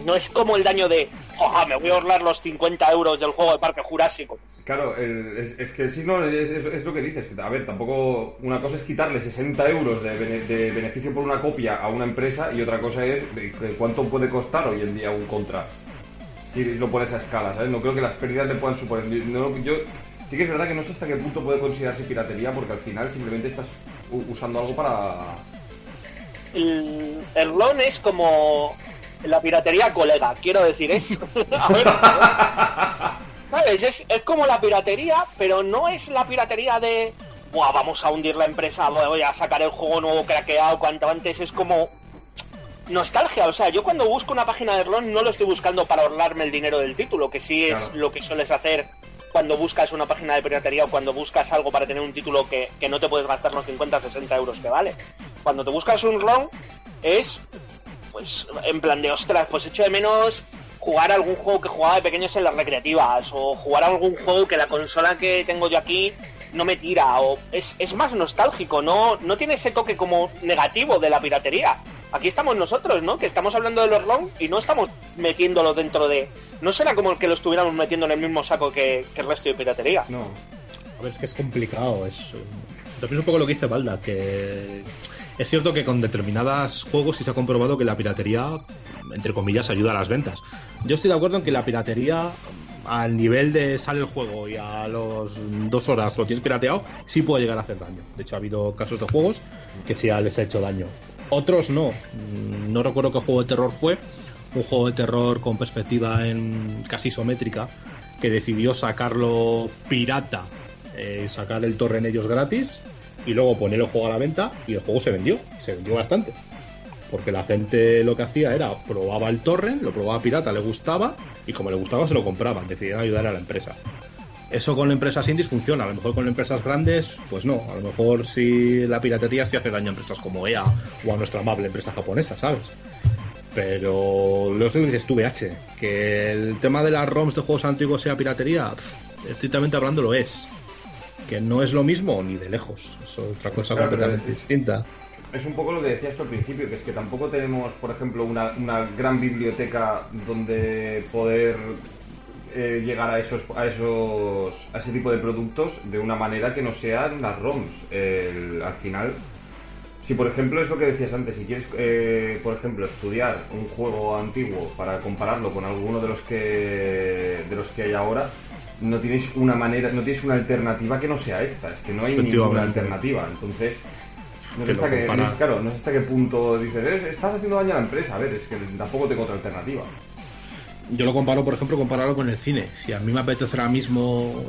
No es como el daño de. "Joja, me voy a ahorrar los 50 euros del juego de Parque Jurásico. Claro, el- es, es que sí, no, es, es- es lo que dices. que, a ver, tampoco. Una cosa es quitarle 60 euros de, bene- de beneficio por una copia a una empresa y otra cosa es de cuánto puede costar hoy en día un contra. Si lo pones a escala, ¿sabes? No creo que las pérdidas le puedan suponer. no- yo, sí que es verdad que no sé hasta qué punto puede considerarse piratería porque al final simplemente estás usando algo para. El, el RON es como la piratería colega, quiero decir, es. a ver, ¿sabes? Es, es como la piratería, pero no es la piratería de. Buah, vamos a hundir la empresa, voy a sacar el juego nuevo craqueado cuanto antes. Es como. Nostalgia, o sea, yo cuando busco una página de RON no lo estoy buscando para ahorrarme el dinero del título, que sí es Claro. lo que sueles hacer cuando buscas una página de piratería o cuando buscas algo para tener un título que, que no te puedes gastar los 50 60 euros que vale. Cuando te buscas un ROM es, pues, en plan de, ostras, pues echo de menos jugar algún juego que jugaba de pequeños en las recreativas o jugar algún juego que la consola que tengo yo aquí no me tira o es, es más nostálgico, no, no tiene ese toque como negativo de la piratería. Aquí estamos nosotros, ¿no? Que estamos hablando de los ROM y no estamos metiéndolo dentro de... No será como que lo estuviéramos metiendo en el mismo saco que, que el resto de piratería. No. A ver, es que es complicado. Es, un poco lo que dice Balda, que es cierto que con determinados juegos sí se ha comprobado que la piratería, entre comillas, ayuda a las ventas. Yo estoy de acuerdo en que la piratería, al nivel de sale el juego y a los dos horas lo tienes pirateado, sí puede llegar a hacer daño. De hecho, ha habido casos de juegos que sí les ha hecho daño. Otros no. Mm, No recuerdo qué juego de terror fue. Un juego de terror con perspectiva en casi isométrica que decidió sacarlo pirata, eh, sacar el torre en ellos gratis y luego poner el juego a la venta y el juego se vendió, se vendió bastante. Porque la gente lo que hacía era probaba el torrent, lo probaba pirata, le gustaba y como le gustaba se lo compraban, decidieron ayudar a la empresa. Eso con empresas indies funciona, a lo mejor con empresas grandes, pues no, a lo mejor si la piratería sí hace daño a empresas como EA o a nuestra amable empresa japonesa, ¿sabes? Pero lo que dices tú, VH, que el tema de las ROMs de juegos antiguos sea piratería, pff, estrictamente hablando lo es. Que no es lo mismo ni de lejos, es otra cosa Claro, completamente es- distinta. Es un poco lo que decías tú al principio, que es que tampoco tenemos, por ejemplo, una, una gran biblioteca donde poder eh, llegar a esos, a esos a ese tipo de productos de una manera que no sean las ROMs. El- al final, si por ejemplo es lo que decías antes, si quieres, eh, por ejemplo, estudiar un juego antiguo para compararlo con alguno de los que de los que hay ahora, no tienes una manera, no tienes una alternativa que no sea esta. Es que no hay ninguna alternativa. Entonces no sé, Que hasta lo qué, compara- no sé- claro, no sé hasta qué punto dices, "Es- estás haciendo daño a la empresa. A ver, es que tampoco tengo otra alternativa. Yo lo comparo, por ejemplo, compararlo con el cine. Si a mí me apetece ahora mismo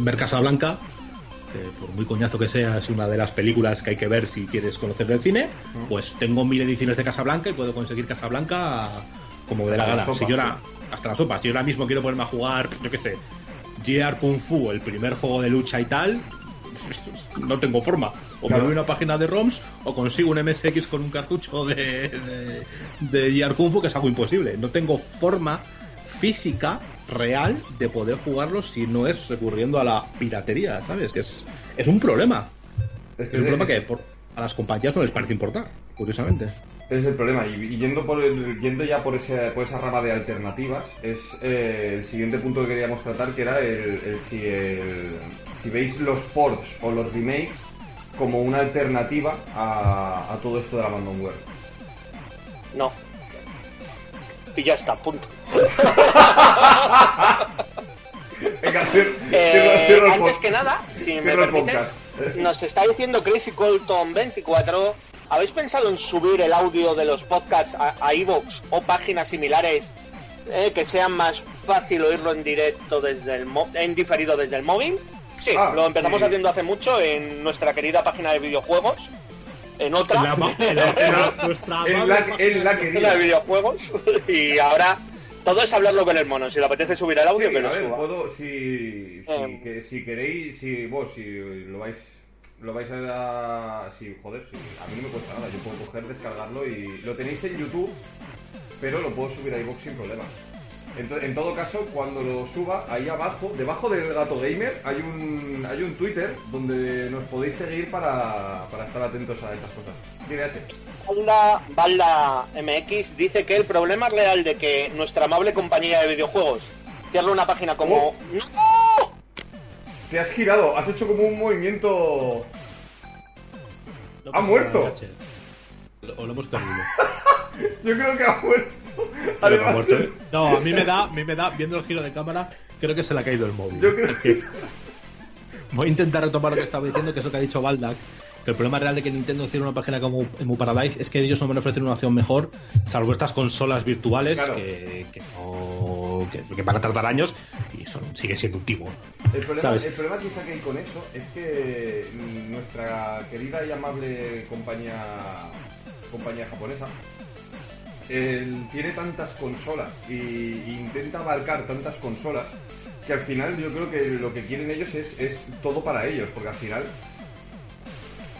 ver Casablanca, que por muy coñazo que sea, es una de las películas que hay que ver si quieres conocer del cine, pues tengo mil ediciones de Casablanca y puedo conseguir Casablanca como me dé la gana. Si yo ahora, hasta la sopa, si yo ahora mismo quiero ponerme a jugar, yo qué sé, GR Kung Fu, el primer juego de lucha y tal, no tengo forma. O Claro. me voy a una página de ROMs o consigo un MSX con un cartucho de, de, de GR Kung Fu, que es algo imposible. No tengo forma física real de poder jugarlo si no es recurriendo a la piratería, ¿sabes? Que es, es un problema. Es un problema que por- a las compañías no les parece importar, curiosamente. Ese es el problema. Y, yendo, por el- yendo ya por, ese, por esa rama de alternativas, es eh, el siguiente punto que queríamos tratar, que era el, el si, el- si veis los ports o los remakes como una alternativa a, a todo esto de la abandonware. No. Y ya está, punto. Venga, Eh, antes que nada, si me permites, nos está diciendo Crazy Colton 24. ¿Habéis pensado en subir el audio de los podcasts a, iVoox o páginas similares eh, que sean más fácil oírlo en directo desde el mo- en diferido desde el móvil? Sí, Ah, lo empezamos sí. haciendo hace mucho en nuestra querida página de videojuegos. En otra, En la- en la- en En de videojuegos. y ahora todo es hablarlo con el mono. Si le apetece subir el audio, Sí, que a lo ver, suba. puedo, si, si, Em. que, si queréis, si vos, si lo vais, lo vais a, si, joder, si, a mí no me cuesta nada, yo puedo coger, descargarlo y lo tenéis en YouTube, pero lo puedo subir a iVoox sin problema. En todo caso, cuando lo suba, ahí abajo, debajo del gato gamer, hay un, hay un Twitter donde nos podéis seguir para, para estar atentos a estas cosas. Balda, Balda MX dice que el problema real de que nuestra amable compañía de videojuegos cierre una página como... Oh. ¡No! Te has girado, has hecho como un movimiento... ¡Ha muerto! O lo hemos perdido. Yo creo que ha muerto. Ha Además, muerto, ¿eh? No, a mí me da, a mí me da, viendo el giro de cámara, creo que se le ha caído el móvil. Yo creo Es que voy a intentar retomar lo que estaba diciendo, que es lo que ha dicho Baldak. Que el problema real de que Nintendo cierre una página como Emu Paradise es que ellos no me ofrecen una opción mejor, salvo estas consolas virtuales Claro. que, que, no- que- que van a tardar años y son, sigue siendo un timo. El problema, ¿Sabes? el problema quizá que hay con eso es que nuestra querida y amable compañía compañía japonesa tiene tantas consolas y, y intenta abarcar tantas consolas que al final yo creo que lo que quieren ellos es, es todo para ellos, porque al final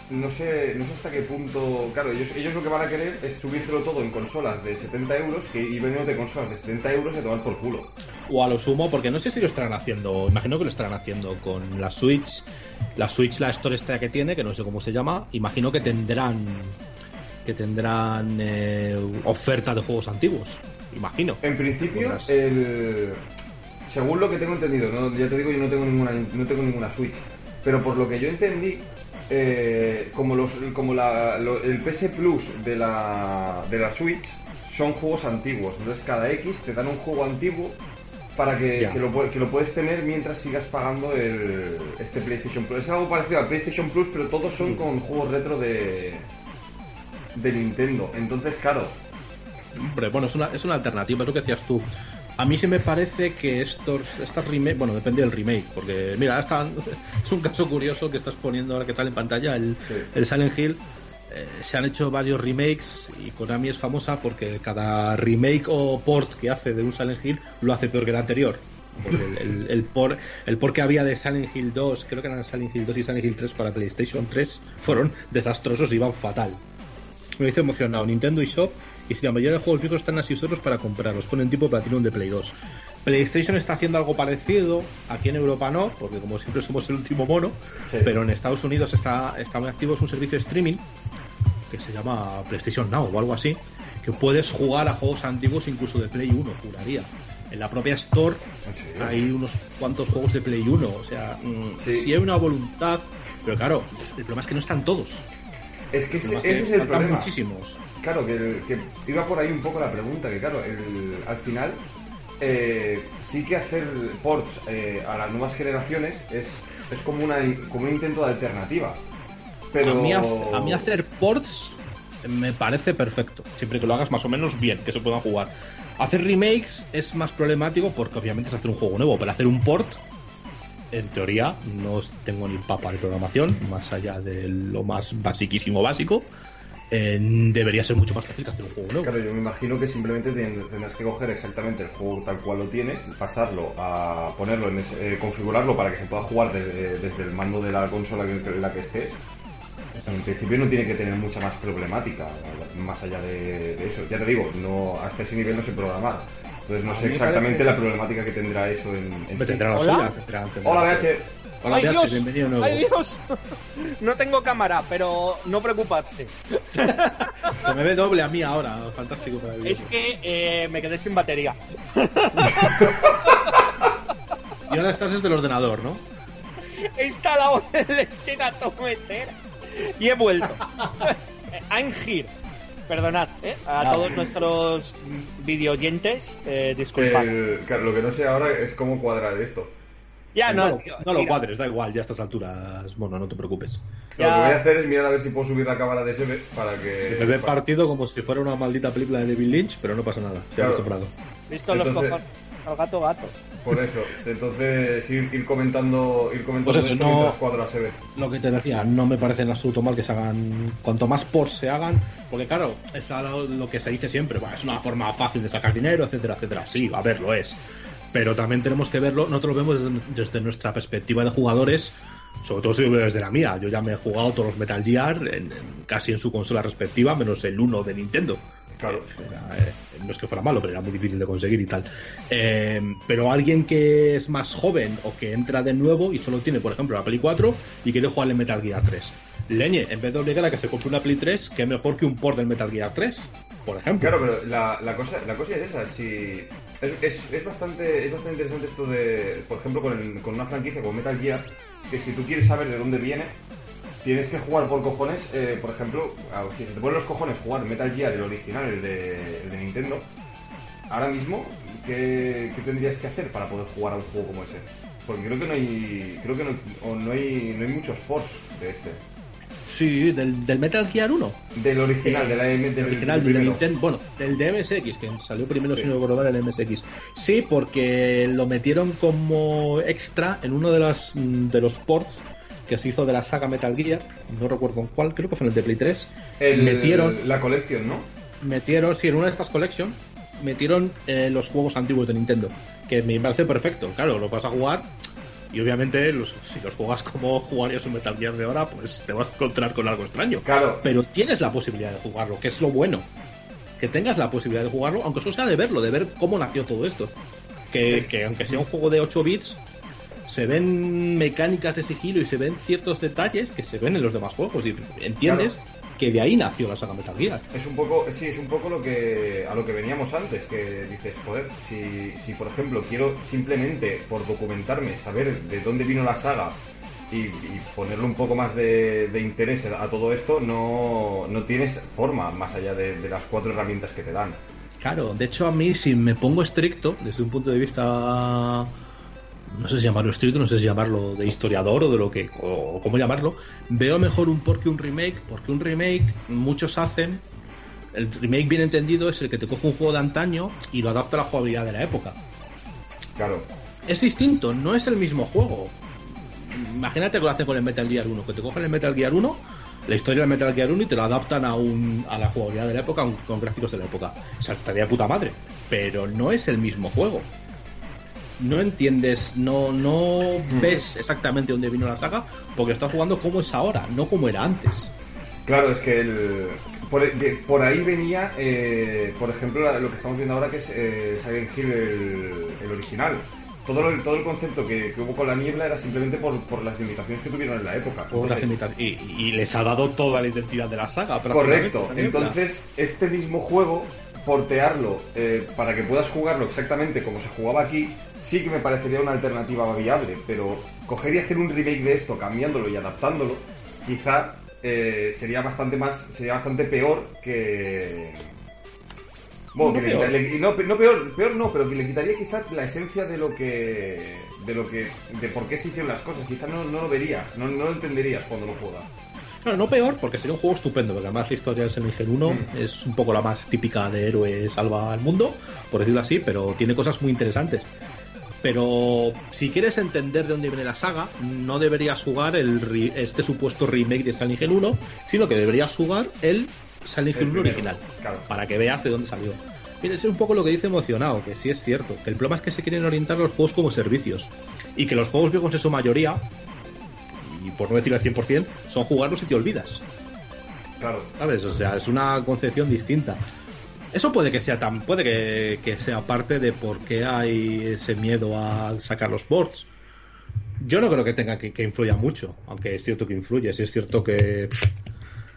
no sé, no sé hasta qué punto. Claro, ellos, ellos lo que van a querer es subírtelo todo en consolas de 70 euros que, y vendiendo de consolas de 70 euros y a tomar por culo. O a lo sumo, porque no sé si lo estarán haciendo, imagino que lo estarán haciendo con la Switch, la Switch, la Store esta que tiene, que no sé cómo se llama, imagino que tendrán que tendrán eh, oferta de juegos antiguos, imagino. En principio, el, según lo que tengo entendido, no, ya te digo, yo no tengo ninguna, no tengo ninguna Switch, pero por lo que yo entendí, eh, como los, como la, lo- el PS Plus de la, de la Switch son juegos antiguos, entonces cada X te dan un juego antiguo para que, que lo, que lo puedes tener mientras sigas pagando el, este PlayStation Plus. Es algo parecido al PlayStation Plus, pero todos son con juegos retro de, de Nintendo. Entonces, claro, Hombre, bueno, es una, es una alternativa, es lo que decías tú. A mí sí me parece que estos, estas remake, bueno, depende del remake, porque mira, es un caso curioso que estás poniendo ahora que sale en pantalla, el, Sí. el Silent Hill. eh, se han hecho varios remakes y Konami es famosa porque cada remake o port que hace de un Silent Hill lo hace peor que el anterior. Porque el, el, el port que había de Silent Hill 2, creo que eran Silent Hill 2 y Silent Hill 3 para PlayStation 3, fueron desastrosos y iban fatal. Me hizo emocionado. Nintendo eShop y si la mayoría de juegos viejos están así euros para comprarlos. Ponen tipo Platinum de Play 2. PlayStation está haciendo algo parecido. Aquí en Europa no, porque como siempre somos el último mono. Sí. Pero en Estados Unidos está, está muy activo. Es un servicio de streaming que se llama PlayStation Now o algo así. Que puedes jugar a juegos antiguos incluso de Play 1, juraría. En la propia Store ¿en serio? hay unos cuantos juegos de Play 1. O sea, mm, Sí. si hay una voluntad. Pero claro, el problema es que no están todos. Es que ese, es ese que es el problema. muchísimos. Claro, que, iba por ahí un poco la pregunta, que claro, el- al final eh, sí que hacer ports eh, a las nuevas generaciones es, es como, una, como un intento de alternativa. Pero... A, mí, a mí hacer ports me parece perfecto, siempre que lo hagas más o menos bien, que se puedan jugar. Hacer remakes es más problemático porque obviamente es hacer un juego nuevo, pero hacer un port, en teoría, no tengo ni papa de programación, más allá de lo más basiquísimo básico, eh, debería ser mucho más fácil que hacer un juego nuevo. Claro, yo me imagino que simplemente ten- tendrás que coger exactamente el juego tal cual lo tienes, pasarlo a ponerlo en ese- eh, configurarlo para que se pueda jugar desde, desde el mando de la consola en la que estés. O sea, en principio no tiene que tener mucha más problemática, más allá de, de eso. Ya te digo, no hasta ese nivel no sé programar. Entonces no A sé exactamente la problemática que tendrá eso en, en sí. tendrá la Hola. suya, tendrá- tendrá- Hola, BH. Hola, ¡Ay, Dios! bienvenido de nuevo. ¡Ay, Dios! No tengo cámara, pero no preocuparse. Se me ve doble a mí ahora, fantástico para el Es que eh, me quedé sin batería. Y ahora estás desde el ordenador, ¿no? He instalado el esquinatometer y he vuelto. I'm here. Perdonad, ¿eh? A todos nuestros videoyentes, eh, disculpad. El- claro, lo que no sé ahora es cómo cuadrar esto. Ya, no, no, tío, no lo cuadres, da igual, ya a estas alturas, bueno, no te preocupes. Ya. Lo que voy a hacer es mirar a ver si puedo subir la cámara de SB para que. Me ve para- partido como si fuera una maldita película de David Lynch, pero no pasa nada, se ha Claro. acostumbrado. Visto los Entonces- cojones. Al gato, gato. Por eso. Entonces ir, ir comentando, ir comentando Pues eso, esto no- mientras cuadro la SB. Lo que te decía, no me parece en absoluto mal que se hagan. Cuanto más por se hagan, Porque claro, es algo- lo que se dice siempre, "Buah, es una forma fácil de sacar dinero, etcétera, etcétera. Sí, a ver, lo es. Pero también tenemos que verlo, nosotros lo vemos desde, desde nuestra perspectiva de jugadores, sobre todo si lo veo desde la mía. Yo ya me he jugado todos los Metal Gear en- en- casi en su consola respectiva, menos el 1 de Nintendo. Claro. Era, eh, no es que fuera malo, pero era muy difícil de conseguir y tal. Eh, pero alguien que es más joven o que entra de nuevo y solo tiene, por ejemplo, la Play 4 y quiere jugar en Metal Gear 3. Leñe, en vez de obligar a que se compre una Play 3, que mejor que un port del Metal Gear 3, Claro, pero la, cosa, la cosa es esa. Si es, bastante, es bastante interesante esto de, por ejemplo, con, una franquicia como Metal Gear, que si tú quieres saber de dónde viene, tienes que jugar por cojones. eh, por ejemplo, si se te ponen los cojones jugar Metal Gear, el original, el de, el de Nintendo, ahora mismo, ¿qué, qué tendrías que hacer para poder jugar a un juego como ese? Porque creo que no hay, creo que no, o no hay, no hay muchos force de este. Sí, del, del Metal Gear 1. Del original, de la del, El original del. Nintendo, bueno, del DMSX, que salió primero, Sí. si no recuerdo el MSX. Sí, porque lo metieron como extra en uno de, las, mm, de los ports que se hizo de la saga Metal Gear, no recuerdo en cuál, creo que fue en el de Play 3. El- metieron, la colección, ¿no? metieron, sí, en una de estas collections, metieron eh, los juegos antiguos de Nintendo, que me parece perfecto. Claro, lo vas a jugar y obviamente los- si los juegas como jugarías un Metal Gear de ahora, pues te vas a encontrar con algo extraño. Claro, Pero tienes la posibilidad de jugarlo, que es lo bueno. Que tengas la posibilidad de jugarlo, aunque solo sea de verlo, de ver cómo nació todo esto. Que, aunque sea un juego de 8 bits, se ven mecánicas de sigilo y se ven ciertos detalles que se ven en los demás juegos. Y entiendes que de ahí nació la saga Metal Gear. Es un poco, sí, es un poco lo que a lo que veníamos antes, que dices, joder, si, si por ejemplo quiero simplemente por documentarme saber de dónde vino la saga y, y ponerle un poco más de, de interés a todo esto, no, no tienes forma más allá de, de las cuatro herramientas que te dan. Claro, de hecho a mí si me pongo estricto, desde un punto de vista, no sé si llamarlo estricto, no sé si llamarlo de historiador o de lo que, o cómo llamarlo, veo mejor un por que un remake, porque un remake muchos hacen, el remake bien entendido es el que te coge un juego de antaño y lo adapta a la jugabilidad de la época. Claro, Es distinto, no es el mismo juego. Imagínate que lo hacen con el Metal Gear 1, que te cogen el Metal Gear 1, la historia del Metal Gear 1 y te lo adaptan a, un, a la jugabilidad de la época con, con gráficos de la época. O sea, estaría de puta madre. Pero no es el mismo juego. No entiendes, no, no ves exactamente dónde vino la saga, porque estás jugando como es ahora, no como era antes. claro, es que el, por, de- por ahí venía, eh, por ejemplo, la- lo que estamos viendo ahora que es eh, Silent Hill el, el original. Todo, lo- todo el concepto que, que hubo con la niebla era simplemente por, por las limitaciones que tuvieron en la época. Entonces, y, y les ha dado toda la identidad de la saga. Correcto. Entonces, este mismo juego, portearlo eh, para que puedas jugarlo exactamente como se jugaba aquí, sí que me parecería una alternativa viable. Pero coger y hacer un remake de esto, cambiándolo y adaptándolo, quizá eh, sería bastante más, sería bastante peor que. Bueno, No que peor. le- no, no peor, peor no, pero que le quitaría quizá la esencia de lo que, de lo que, de por qué se hicieron las cosas. Quizá no, no lo verías, no, no lo entenderías cuando lo juegas. Claro, no peor, porque sería un juego estupendo, porque además la historia de Silent Hill 1 Mm. es un poco la más típica de héroe salva al mundo, por decirlo así, pero tiene cosas muy interesantes. Pero si quieres entender de dónde viene la saga, no deberías jugar el este supuesto remake de Silent Hill 1, sino que deberías jugar el Silent Hill 1 primero, original, claro. para que veas de dónde salió. Mira, es un poco lo que dice emocionado, que sí es cierto, que el problema es que se quieren orientar los juegos como servicios, y que los juegos viejos en su mayoría, y por no decir al 100%, son jugarlos y te olvidas. Claro. ¿Sabes? O sea, es una concepción distinta. Eso puede que sea tan, puede que, que sea parte de por qué hay ese miedo a sacar los ports. Yo no creo que tenga que, que influya mucho, aunque es cierto que influye. Si es cierto que pff,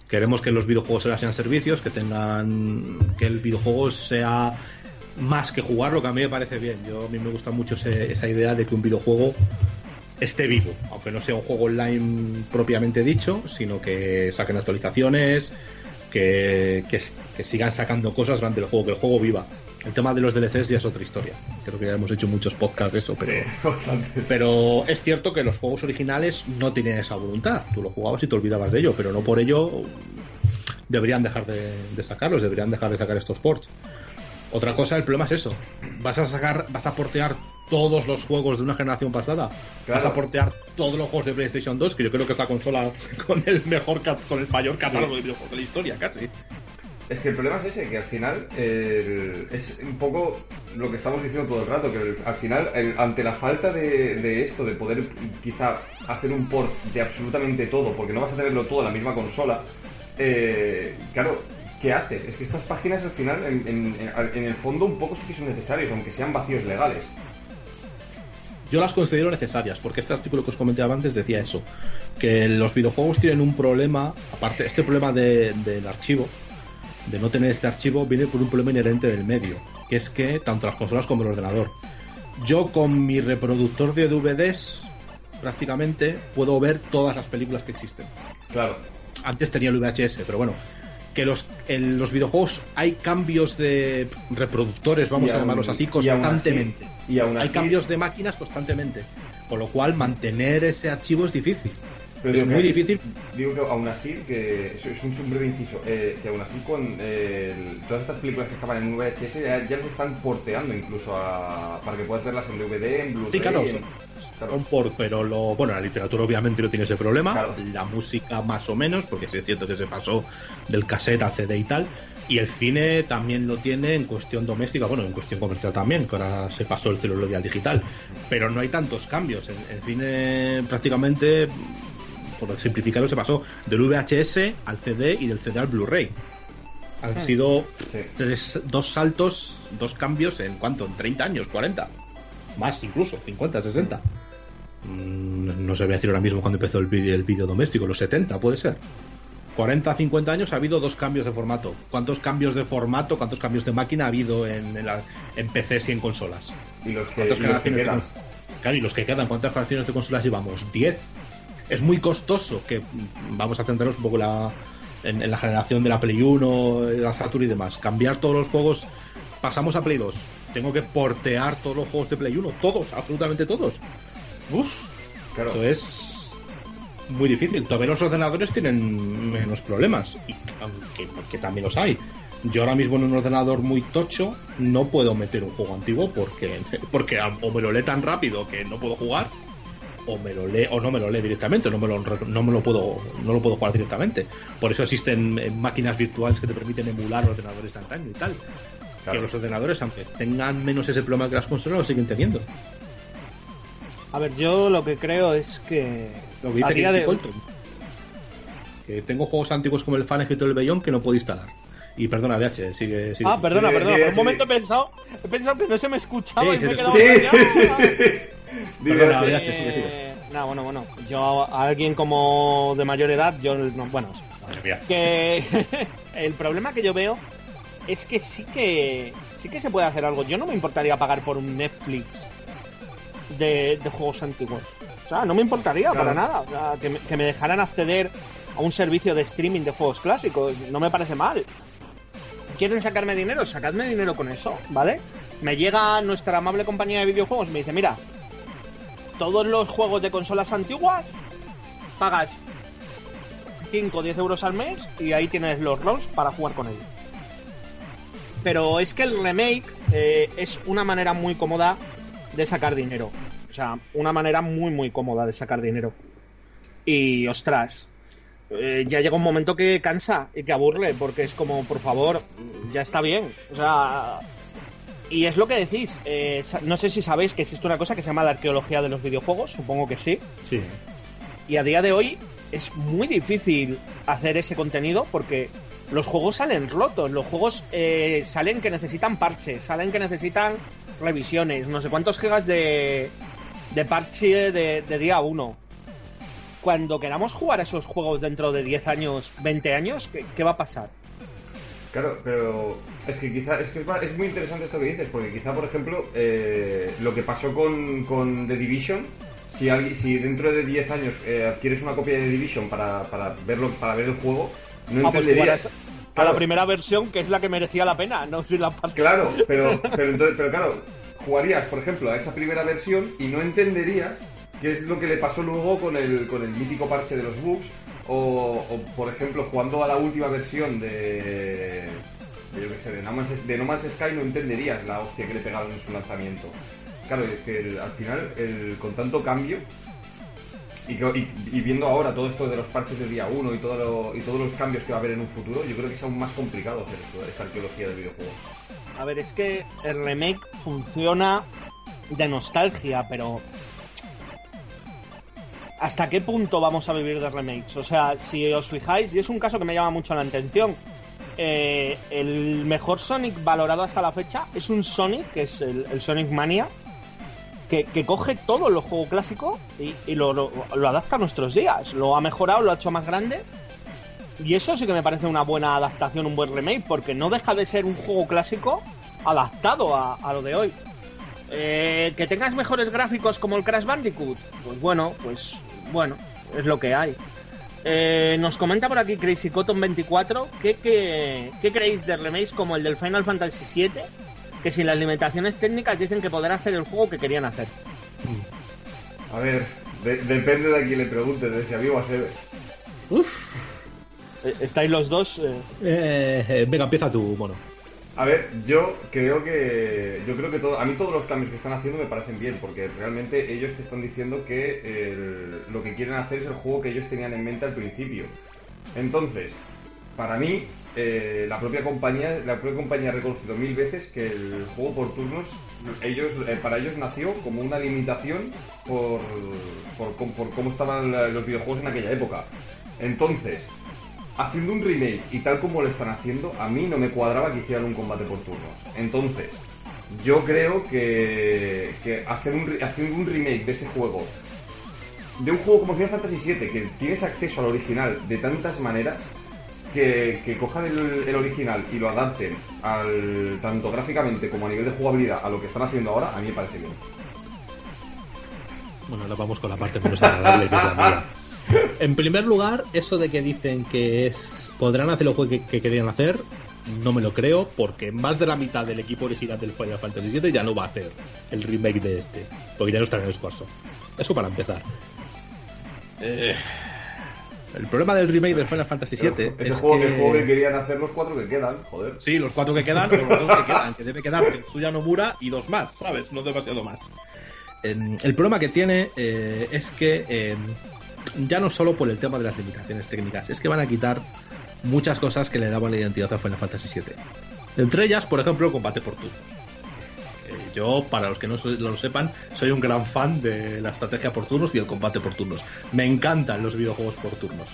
queremos que los videojuegos sean servicios, que tengan que el videojuego sea más que jugarlo, que a mí me parece bien. Yo a mí me gusta mucho ese- esa idea de que un videojuego esté vivo, aunque no sea un juego online propiamente dicho, sino que saquen actualizaciones, que, que, que sigan sacando cosas durante el juego, que el juego viva. El tema de los DLCs ya es otra historia. Creo que ya hemos hecho muchos podcasts de eso, pero, pero es cierto que los juegos originales no tienen esa voluntad. Tú lo jugabas y te olvidabas de ello, pero no por ello deberían dejar de, de sacarlos, deberían dejar de sacar estos ports. Otra cosa, el problema es eso. Vas a sacar, vas a portear todos los juegos de una generación pasada. Claro. Vas a portear todos los juegos de PlayStation 2, que yo creo que es la consola con el mejor con el mayor catálogo de videojuegos de la historia, casi. Es que el problema es ese, que al final es un poco lo que estamos diciendo todo el rato, que el- al final, el- ante la falta de, de esto, de poder quizá hacer un port de absolutamente todo, porque no vas a tenerlo todo en la misma consola, eh, claro, ¿qué haces? Es que estas páginas al final, en, en- el fondo, un poco sí que son necesarios, aunque sean vacíos legales. Yo las considero necesarias, porque este artículo que os comentaba antes decía eso, que los videojuegos tienen un problema, aparte, este problema de- del archivo, de no tener este archivo, viene por un problema inherente del medio, que es que tanto las consolas como el ordenador. Yo con mi reproductor de DVDs, prácticamente, puedo ver todas las películas que existen. Claro. Antes tenía el VHS, pero bueno, que los, en los videojuegos hay cambios de reproductores, vamos Y a llamarlos así, y aún así- hay cambios de máquinas constantemente. Con lo cual, mantener ese archivo es difícil. Pero es muy que- difícil. Digo que aún así, que es un breve inciso, eh, que aún así con eh, todas estas películas que estaban en VHS ya, ya las están porteando incluso a, para que puedas verlas en DVD, en Blu-ray. Sí, claro, en- sí. claro. Son por- pero lo, bueno, la literatura obviamente no tiene ese problema. Claro. La música más o menos, porque sí es cierto que se pasó del cassette al CD y tal. Y el cine también lo tiene en cuestión doméstica, bueno, en cuestión comercial también, que ahora se pasó el celular al digital. Pero no hay tantos cambios. En, en cine prácticamente, por simplificarlo, se pasó del VHS al CD y del CD al Blu-ray. Han sido Sí. tres, dos saltos, dos cambios en cuánto, en 30 años, 40. Más incluso, 50, 60. Mm, No sabría decir ahora mismo cuando empezó el vídeo, el vídeo doméstico, los 70 puede ser. 40, 50 años ha habido dos cambios de formato. ¿Cuántos cambios de formato, cuántos cambios de máquina ha habido en, en, la- en PCs y en consolas? Y los que, ¿Cuántas y los que generaciones de quedan. Claro, y los que quedan, ¿cuántas generaciones de consolas llevamos? 10. Es muy costoso que vamos a centrarnos un poco la- en, en la generación de la Play 1, la Saturn y demás. Cambiar todos los juegos. Pasamos a Play 2. Tengo que portear todos los juegos de Play 1. Todos, absolutamente todos. Uf, Claro. eso es muy difícil. Todavía los ordenadores tienen menos problemas, y aunque, porque también los hay. Yo ahora mismo en un ordenador muy tocho no puedo meter un juego antiguo porque, porque o me lo lee tan rápido que no puedo jugar, o me lo lee o no me lo lee directamente, no me lo, no me lo puedo no lo puedo jugar directamente. Por eso existen eh, máquinas virtuales que te permiten emular ordenadores de antaño y tal. Claro. Que los ordenadores, aunque tengan menos ese problema que las consolas, lo siguen teniendo. A ver, yo lo que creo es que. Lo que dice de Colton. Que tengo juegos antiguos como el Fahrenheit o el Beyond que no puedo instalar. Y perdona, VH, sigue, sigue. Ah, perdona, Sí, perdona. sí, Por un sí. momento he pensado, he pensado que no se me escuchaba Sí, y me he sí, quedado Sí, sí, sí. Dime, Perdona. VH, sigue, sigue. Eh, No, bueno, bueno. Yo a alguien como de mayor edad, yo no, bueno, Madre mía. que el problema que yo veo es que sí que sí que se puede hacer algo. Yo no me importaría pagar por un Netflix de, de juegos antiguos. O sea, no me importaría Claro. para nada. O sea, que, me, que me dejaran acceder a un servicio de streaming de juegos clásicos. No me parece mal. ¿Quieren sacarme dinero? Sacadme dinero con eso, ¿vale? Me llega nuestra amable compañía de videojuegos y me dice, mira, todos los juegos de consolas antiguas pagas 5 o 10 euros al mes y ahí tienes los ROMs para jugar con ellos. Pero es que el remake eh, es una manera muy cómoda de sacar dinero. O sea, una manera muy, muy cómoda de sacar dinero. Y ostras, eh, ya llega un momento que cansa y que aburre, porque es como, por favor, ya está bien. O sea, y es lo que decís. eh, no sé si sabéis que existe una cosa que se llama la arqueología de los videojuegos, supongo que sí. Sí. Y a día de hoy es muy difícil hacer ese contenido porque los juegos salen rotos, los juegos eh, salen que necesitan parches, salen que necesitan revisiones, no sé cuántos gigas de, de parche de, de día 1. Cuando queramos jugar a esos juegos dentro de 10 años, 20 años, ¿qué, qué va a pasar? Claro, pero es que quizá es que es, muy interesante esto que dices, porque quizá, por ejemplo, eh, lo que pasó con, con The Division, si alguien, si dentro de 10 años eh, adquieres una copia de The Division para, para verlo, para ver el juego, no Ah, pues a, entenderías. a la primera versión, que es la que merecía la pena, no si la parche. Claro, pero, pero, entonces, pero claro, jugarías, por ejemplo, a esa primera versión y no entenderías qué es lo que le pasó luego con el, con el mítico parche de los bugs. O, por ejemplo, jugando a la última versión de. de, yo qué sé, de no, Man's, de No Man's Sky no entenderías la hostia que le pegaron en su lanzamiento. Claro, es que al final, el- con tanto cambio, y, viendo ahora todo esto de los parches del día 1 y, todo lo- y todos los cambios que va a haber en un futuro, yo creo que es aún más complicado hacer esta arqueología del videojuego. A ver, es que el remake funciona de nostalgia, pero ¿hasta qué punto vamos a vivir de remakes? O sea, si os fijáis, y es un caso que me llama mucho la atención, eh, el mejor Sonic valorado hasta la fecha es un Sonic, que es el Sonic Mania, que, coge todo lo juego clásico y, lo, adapta a nuestros días. Lo ha mejorado, lo ha hecho más grande. Y eso sí que me parece una buena adaptación, un buen remake, porque no deja de ser un juego clásico adaptado a, lo de hoy. Eh, que tengas mejores gráficos como el Crash Bandicoot, pues bueno, pues bueno, es lo que hay. Eh, nos comenta por aquí Crazy Cotton 24 ¿qué, qué, qué creéis de remakes como el del Final Fantasy VII? Que sin las limitaciones técnicas dicen que podrán hacer el juego que querían hacer. A ver, de- depende de a quién le pregunte, de si a mí o a Sebe. Eh, Estáis los dos. eh, Eh, venga, empieza tú, bueno. A ver, yo creo que yo creo que todo, a mí todos los cambios que están haciendo me parecen bien, porque realmente ellos te están diciendo que el- lo que quieren hacer es el juego que ellos tenían en mente al principio. Entonces, para mí, eh, la propia compañía, la propia compañía ha reconocido mil veces que el juego por turnos, ellos, eh, para ellos nació como una limitación por, por, por cómo estaban los videojuegos en aquella época. Entonces, haciendo un remake y tal como lo están haciendo, a mí no me cuadraba que hicieran un combate por turnos. Entonces, yo creo que, que hacer un, un remake de ese juego, de un juego como Final Fantasy VII, que tienes acceso al original de tantas maneras, que, que cojan el, el original y lo adapten al, tanto gráficamente como a nivel de jugabilidad a lo que están haciendo ahora, a mí me parece bien. Bueno, ahora vamos con la parte menos agradable, que es la mía. En primer lugar, eso de que dicen que es podrán hacer lo que, que querían hacer, no me lo creo, porque más de la mitad del equipo original del Final Fantasy VII ya no va a hacer el remake de este, porque ya no está en el Squaresoft. Eso para empezar. Eh, el problema del remake del Final Fantasy VII es juego, que... el juego que querían hacer los cuatro que quedan, joder. Sí, los cuatro que quedan, o los dos que quedan, que debe quedar Tetsuya Nomura y dos más, ¿sabes? No demasiado más. Eh, el problema que tiene eh, es que eh, ya no solo por el tema de las limitaciones técnicas, es que van a quitar muchas cosas que le daban la identidad a Final Fantasy VII. Entre ellas, por ejemplo, el combate por turnos. Yo, para los que no lo sepan, soy un gran fan de la estrategia por turnos y el combate por turnos. Me encantan los videojuegos por turnos.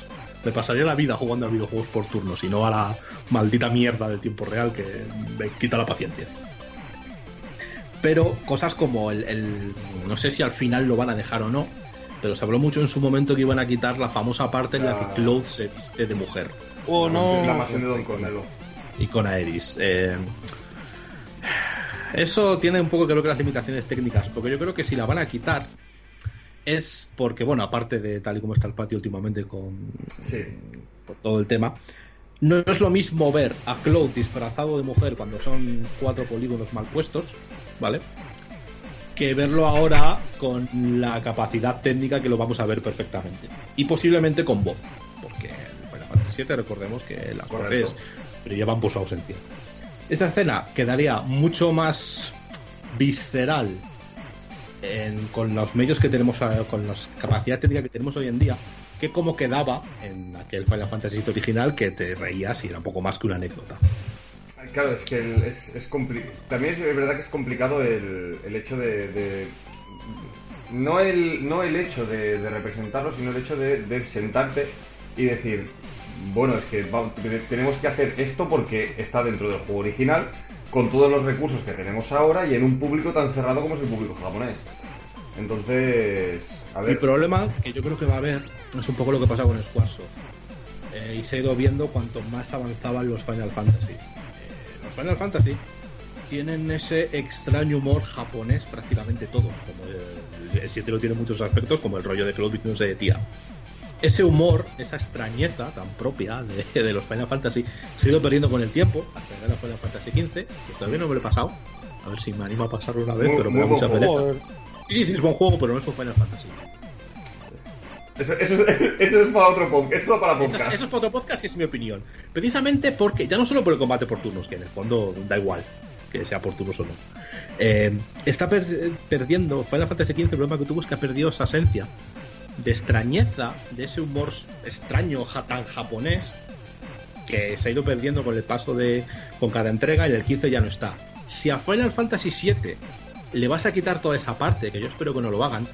Me pasaría la vida jugando a videojuegos por turnos y no a la maldita mierda del tiempo real que me quita la paciencia pero cosas como el, el- no sé si al final lo van a dejar o no pero se habló mucho en su momento que iban a quitar la famosa parte en la Ah. que Cloud se viste de mujer O La no. La mansión de Don Cornelo. y con Aeris Eh, eso tiene un poco que las limitaciones técnicas porque yo creo que si la van a quitar es porque bueno aparte de tal y como está el patio últimamente con Sí. todo el tema. No es lo mismo ver a Cloud disfrazado de mujer cuando son cuatro polígonos mal puestos, ¿vale? Que verlo ahora con la capacidad técnica que lo vamos a ver perfectamente. Y posiblemente con voz, porque en Final Fantasy VII recordemos que las voces brillaban por su ausencia. Esa escena quedaría mucho más visceral con los medios que tenemos, a- con la capacidad técnica que tenemos hoy en día, que como quedaba en aquel Final Fantasy original que te reías y era un poco más que una anécdota. Claro, es que es, es también es verdad que es complicado el, el hecho de, no el no el hecho de, representarlo, sino el hecho de sentarte y decir bueno, es que tenemos que hacer esto porque está dentro del juego original, con todos los recursos que tenemos ahora y en un público tan cerrado como es el público japonés. Entonces, a El ver, problema que yo creo que va a haber es un poco lo que pasa con Squaresoft. Eh, y se ha ido viendo cuanto más avanzaban los Final Fantasy. Eh, los Final Fantasy tienen ese extraño humor japonés prácticamente todos. Como el, el 7 lo tiene muchos aspectos, como el rollo de Cloud diciéndose de tía. Ese humor, esa extrañeza tan propia de, de los Final Fantasy, se ha ido perdiendo con el tiempo, hasta llegar a Final Fantasy XV, que todavía no me lo he pasado. A ver si me animo a pasarlo una vez, Muy- pero me da mucha pereza. Sí, sí, es buen juego, pero no es un Final Fantasy. eso, eso es, eso es para otro podcast. Eso es para Eso, podcast. eso es para otro podcast y es mi opinión. Precisamente porque, ya no solo por el combate por turnos, que en el fondo da igual que sea por turnos o no. Eh, está per- perdiendo, Final Fantasy XV, el problema que tuvo es que ha perdido esa esencia de extrañeza, de ese humor extraño tan japonés que se ha ido perdiendo con el paso de con cada entrega y el 15 ya no está. Si a Final Fantasy VII le vas a quitar toda esa parte, que yo espero que no lo hagan,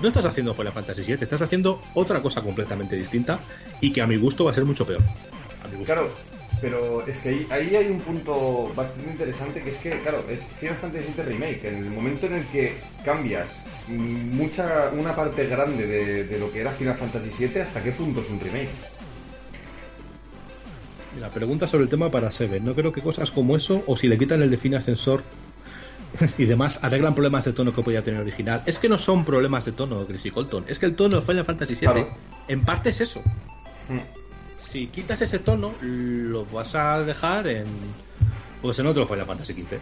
no estás haciendo Final Fantasy VII, estás haciendo otra cosa completamente distinta y que a mi gusto va a ser mucho peor. A mi gusto. Claro, pero es que ahí, ahí hay un punto bastante interesante que es que, claro, es Final Fantasy VII Remake. En el momento en el que cambias mucha una parte grande de, de lo que era Final Fantasy VII, ¿hasta qué punto es un remake? Mira, pregunta sobre el tema para Seven. No creo que cosas como eso, o si le quitan el define ascensor y demás, arreglan problemas de tono que podía tener el original. Es que no son problemas de tono, Chris y Colton. Es que el tono de Final Fantasy VII, Claro. en parte es eso. Mm. Si quitas ese tono, lo vas a dejar en. Pues en otro Final Fantasy XV.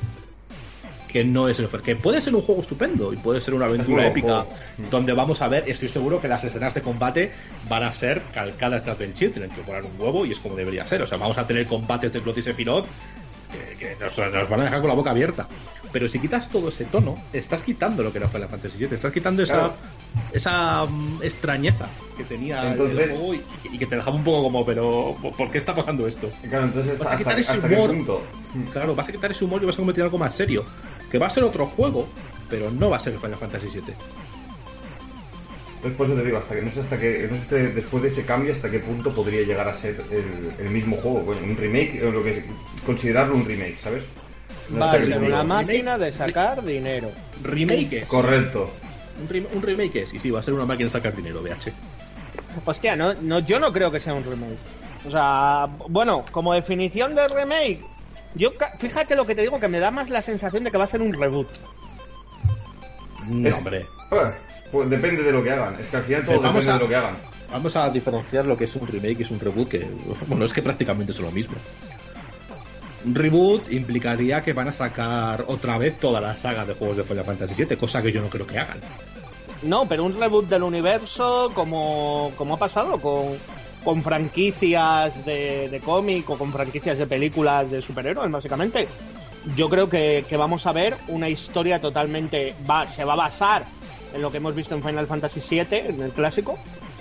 Que no es el que puede ser un juego estupendo y puede ser una aventura épica juego. donde vamos a ver, estoy seguro que las escenas de combate van a ser calcadas de Advent Children, que poner un huevo y es como debería ser. O sea, vamos a tener combates de Cloth y Sephiroth que, que nos, nos van a dejar con la boca abierta. Pero si quitas todo ese tono, estás quitando lo que era Final Fantasy VII, estás quitando esa, Claro. esa mm, extrañeza que tenía el juego y, y que te dejaba un poco como, pero ¿por qué está pasando esto? Claro, entonces Vas a hasta, quitar ese hasta qué humor. Claro, vas a quitar ese humor y vas a convertir en algo más serio. Que va a ser otro juego, pero no va a ser Final Fantasy VII. Entonces por eso te digo, hasta que no sé hasta que no sé después de ese cambio hasta qué punto podría llegar a ser el, el mismo juego, coño, un remake, o lo que considerarlo un remake, ¿sabes? No Va a ser una máquina de sacar dinero. Remake es. Correcto. Un, rem- un remake es. Y sí, va a ser una máquina de sacar dinero, VH. Hostia, no, no, yo no creo que sea un remake. O sea, bueno, como definición de remake, yo fíjate lo que te digo, que me da más la sensación de que va a ser un reboot. No, Es- hombre. Pues depende de lo que hagan. Es que al final todo vamos depende a- de lo que hagan. Vamos a diferenciar lo que es un remake y es un reboot, que, bueno, es que prácticamente es lo mismo. Un reboot implicaría que van a sacar otra vez toda la saga de juegos de Final Fantasy VII, cosa que yo no creo que hagan. No, pero un reboot del universo como, como ha pasado con, con franquicias de, de cómic o con franquicias de películas de superhéroes, básicamente. Yo creo que, que vamos a ver una historia totalmente... Va, se va a basar en lo que hemos visto en Final Fantasy VII, en el clásico,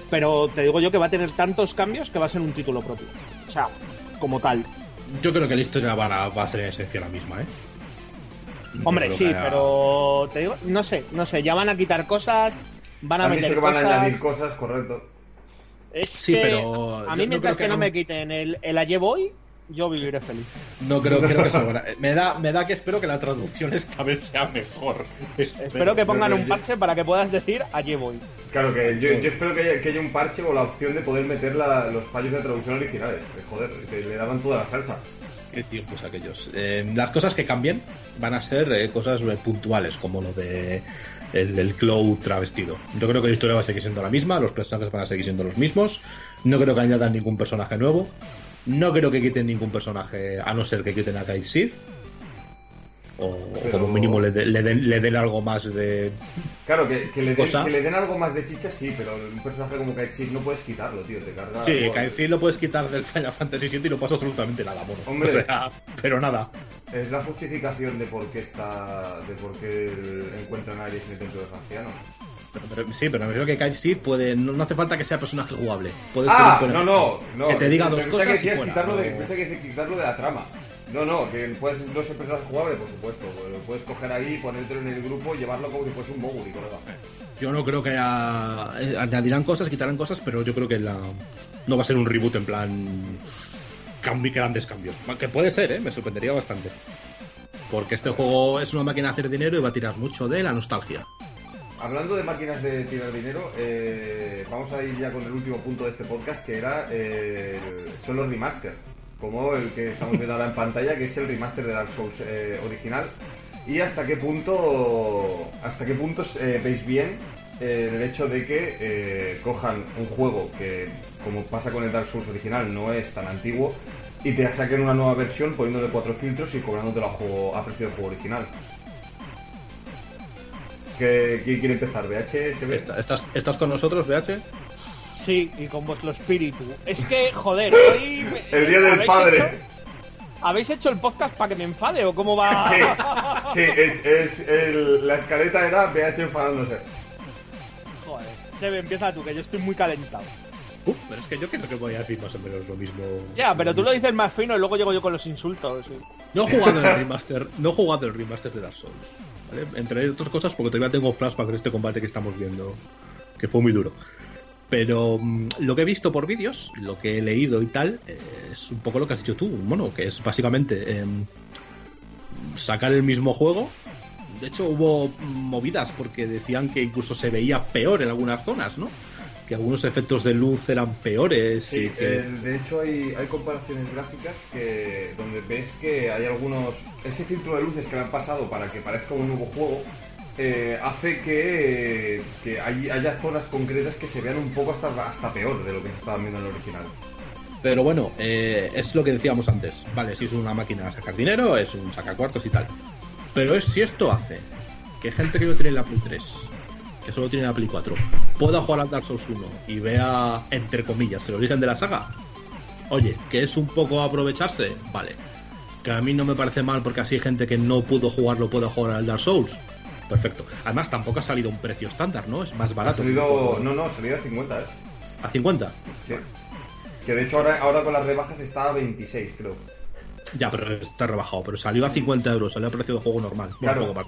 pero te digo yo que va a tener tantos cambios que va a ser un título propio. O sea, como tal. Yo creo que la historia va a, va a ser en esencia la misma, ¿eh? Hombre, sí, haya- pero te digo, no sé, no sé, ya van a quitar cosas, van a Han meter dicho que van cosas. a añadir cosas, correcto. Es Sí, que pero a mí mientras que, que no me quiten el, el Aye Boy, yo viviré feliz. No creo, creo que eso bueno, me da Me da que espero que la traducción esta vez sea mejor. Espero que pongan un parche para que puedas decir Aye Boy. Claro que yo, yo espero que haya, que haya un parche o la opción de poder meter la- los fallos de traducción originales. Que, joder, que le daban toda la salsa. Qué tiempos aquellos. Eh, las cosas que cambien van a ser eh, cosas eh, puntuales, como lo de el, el Cloud travestido. Yo creo que la historia va a seguir siendo la misma, los personajes van a seguir siendo los mismos. No creo que añadan ningún personaje nuevo. No creo que quiten ningún personaje, a no ser que quiten a Kate Sith. O, Pero- como mínimo le, de- le den, le den algo más de. Claro, que, que le den, que le den algo más de chicha, sí, pero un personaje como Kaichi no puedes quitarlo, tío. Te carga. Sí, Sith lo puedes quitar del Final Fantasy VII y no pasa absolutamente nada, mono. Hombre. O sea, pero nada. Es la justificación de por qué está. de por qué encuentran a Aries en el templo de los ancianos. Pero- pero- sí, pero me refiero que Kite Seed puede. No, no hace falta que sea personaje jugable. Puede Ah, no, no, no. Que te diga dos cosas Que y quieres fuera, quitarlo, de, que quitarlo de la trama. No, no, que puedes, no es personaje jugable, por supuesto. Lo puedes coger ahí, ponértelo en el grupo y llevarlo como si fuese un Moguri, colega. Yo no creo que haya... eh, añadirán cosas, quitarán cosas, pero yo creo que la no va a ser un reboot en plan cambi grandes cambios. Que puede ser, ¿eh? me sorprendería bastante. Porque este juego es una máquina de hacer dinero y va a tirar mucho de la nostalgia. Hablando de máquinas de tirar dinero, eh, vamos a ir ya con el último punto de este podcast, que era eh, son los remaster, como el que estamos viendo ahora en pantalla, que es el remaster de Dark Souls eh, original. Y hasta qué punto, hasta qué punto veis bien el hecho de que cojan un juego que, como pasa con el Dark Souls original, no es tan antiguo, y te saquen una nueva versión poniéndole cuatro filtros y cobrándotelo a, juego, a precio del juego original. ¿Qué- ¿Quién quiere empezar? ¿BH? ¿Se ve? Esta- ¿Estás, ¿Estás con nosotros, BH? Sí, y con vuestro espíritu. Es que, joder, hoy. me- El día del ¿habéis padre. hecho- ¿Habéis hecho el podcast para que me enfade o cómo va? Sí, sí, es, es el- la escaleta era BH enfadándose. Joder, Sebe, empieza tú, que yo estoy muy calentado. Uh, pero es que yo creo que voy a decir más o menos lo mismo. Ya, pero tú lo dices más fino y luego llego yo con los insultos. sí. No he jugado el remaster, no he jugado el remaster de Dark Souls. ¿Vale? Entre otras cosas, porque todavía tengo flashback de este combate que estamos viendo, que fue muy duro. Pero mm, lo que he visto por vídeos, lo que he leído y tal, eh, es un poco lo que has dicho tú, bueno, que es básicamente em, sacar el mismo juego. De hecho, hubo movidas porque decían que incluso se veía peor en algunas zonas, ¿no? Que algunos efectos de luz eran peores. y Sí, que... eh, de hecho hay, hay comparaciones gráficas que donde ves que hay algunos... Ese filtro de luces que le han pasado para que parezca un nuevo juego eh, hace que, que hay- haya zonas concretas que se vean un poco hasta, hasta peor de lo que se estaban viendo en el original. Pero bueno, eh, es lo que decíamos antes. Vale, si es una máquina de sacar dinero, es un sacacuartos y tal. Pero es si esto hace que gente que no tiene la Play 3, que solo tiene la Play 4, pueda jugar al Dark Souls 1 y vea, entre comillas, el origen de la saga. Oye, que es un poco aprovecharse, vale. Que a mí no me parece mal porque así gente que no pudo jugarlo pueda jugar al Dark Souls. Perfecto. Además, tampoco ha salido un precio estándar, ¿no? Es más Ha barato. salido... No, no, ha salido a 50, ¿eh? A 50. Sí. Que de hecho ahora, ahora con las rebajas está a 26, creo. Ya, pero está rebajado. Pero salió a 50 euros, salió a precio de juego normal. Claro. Un poco más.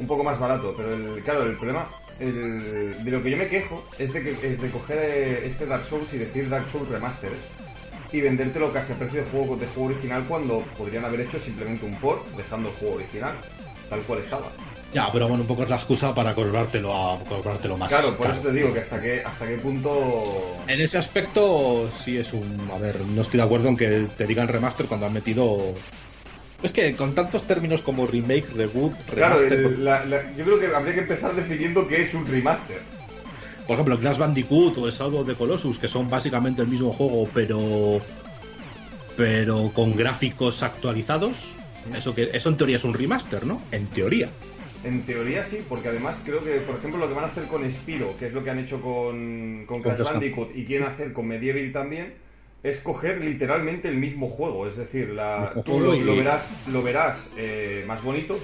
un poco más barato, pero el, claro, el problema el- de lo que yo me quejo es de, que, es de coger eh, este Dark Souls y decir Dark Souls Remastered y vendértelo casi a precio de juego, de juego original cuando podrían haber hecho simplemente un port dejando el juego original tal cual estaba. Ya, pero bueno, un poco es la excusa para cobrártelo, a, cobrártelo más. Claro, por caro. eso te digo que hasta qué, hasta qué punto... En ese aspecto sí es un... A ver, no estoy de acuerdo en que te digan remaster cuando han metido... Es que con tantos términos como remake, reboot, Claro, remaster... el- la- la- yo creo que habría que empezar definiendo qué es un remaster. Por ejemplo, el Crash Bandicoot o el Shadow the Colossus, que son básicamente el mismo juego, pero... Pero con gráficos actualizados. Eso, que, eso en teoría es un remaster, ¿no? En teoría. En teoría sí, porque además creo que, por ejemplo, lo que van a hacer con Spiro, que es lo que han hecho con, con Crash Bandicoot y quieren hacer con Medieval también, es coger literalmente el mismo juego. Es decir, la, tú lo, lo verás, lo verás eh, más bonito,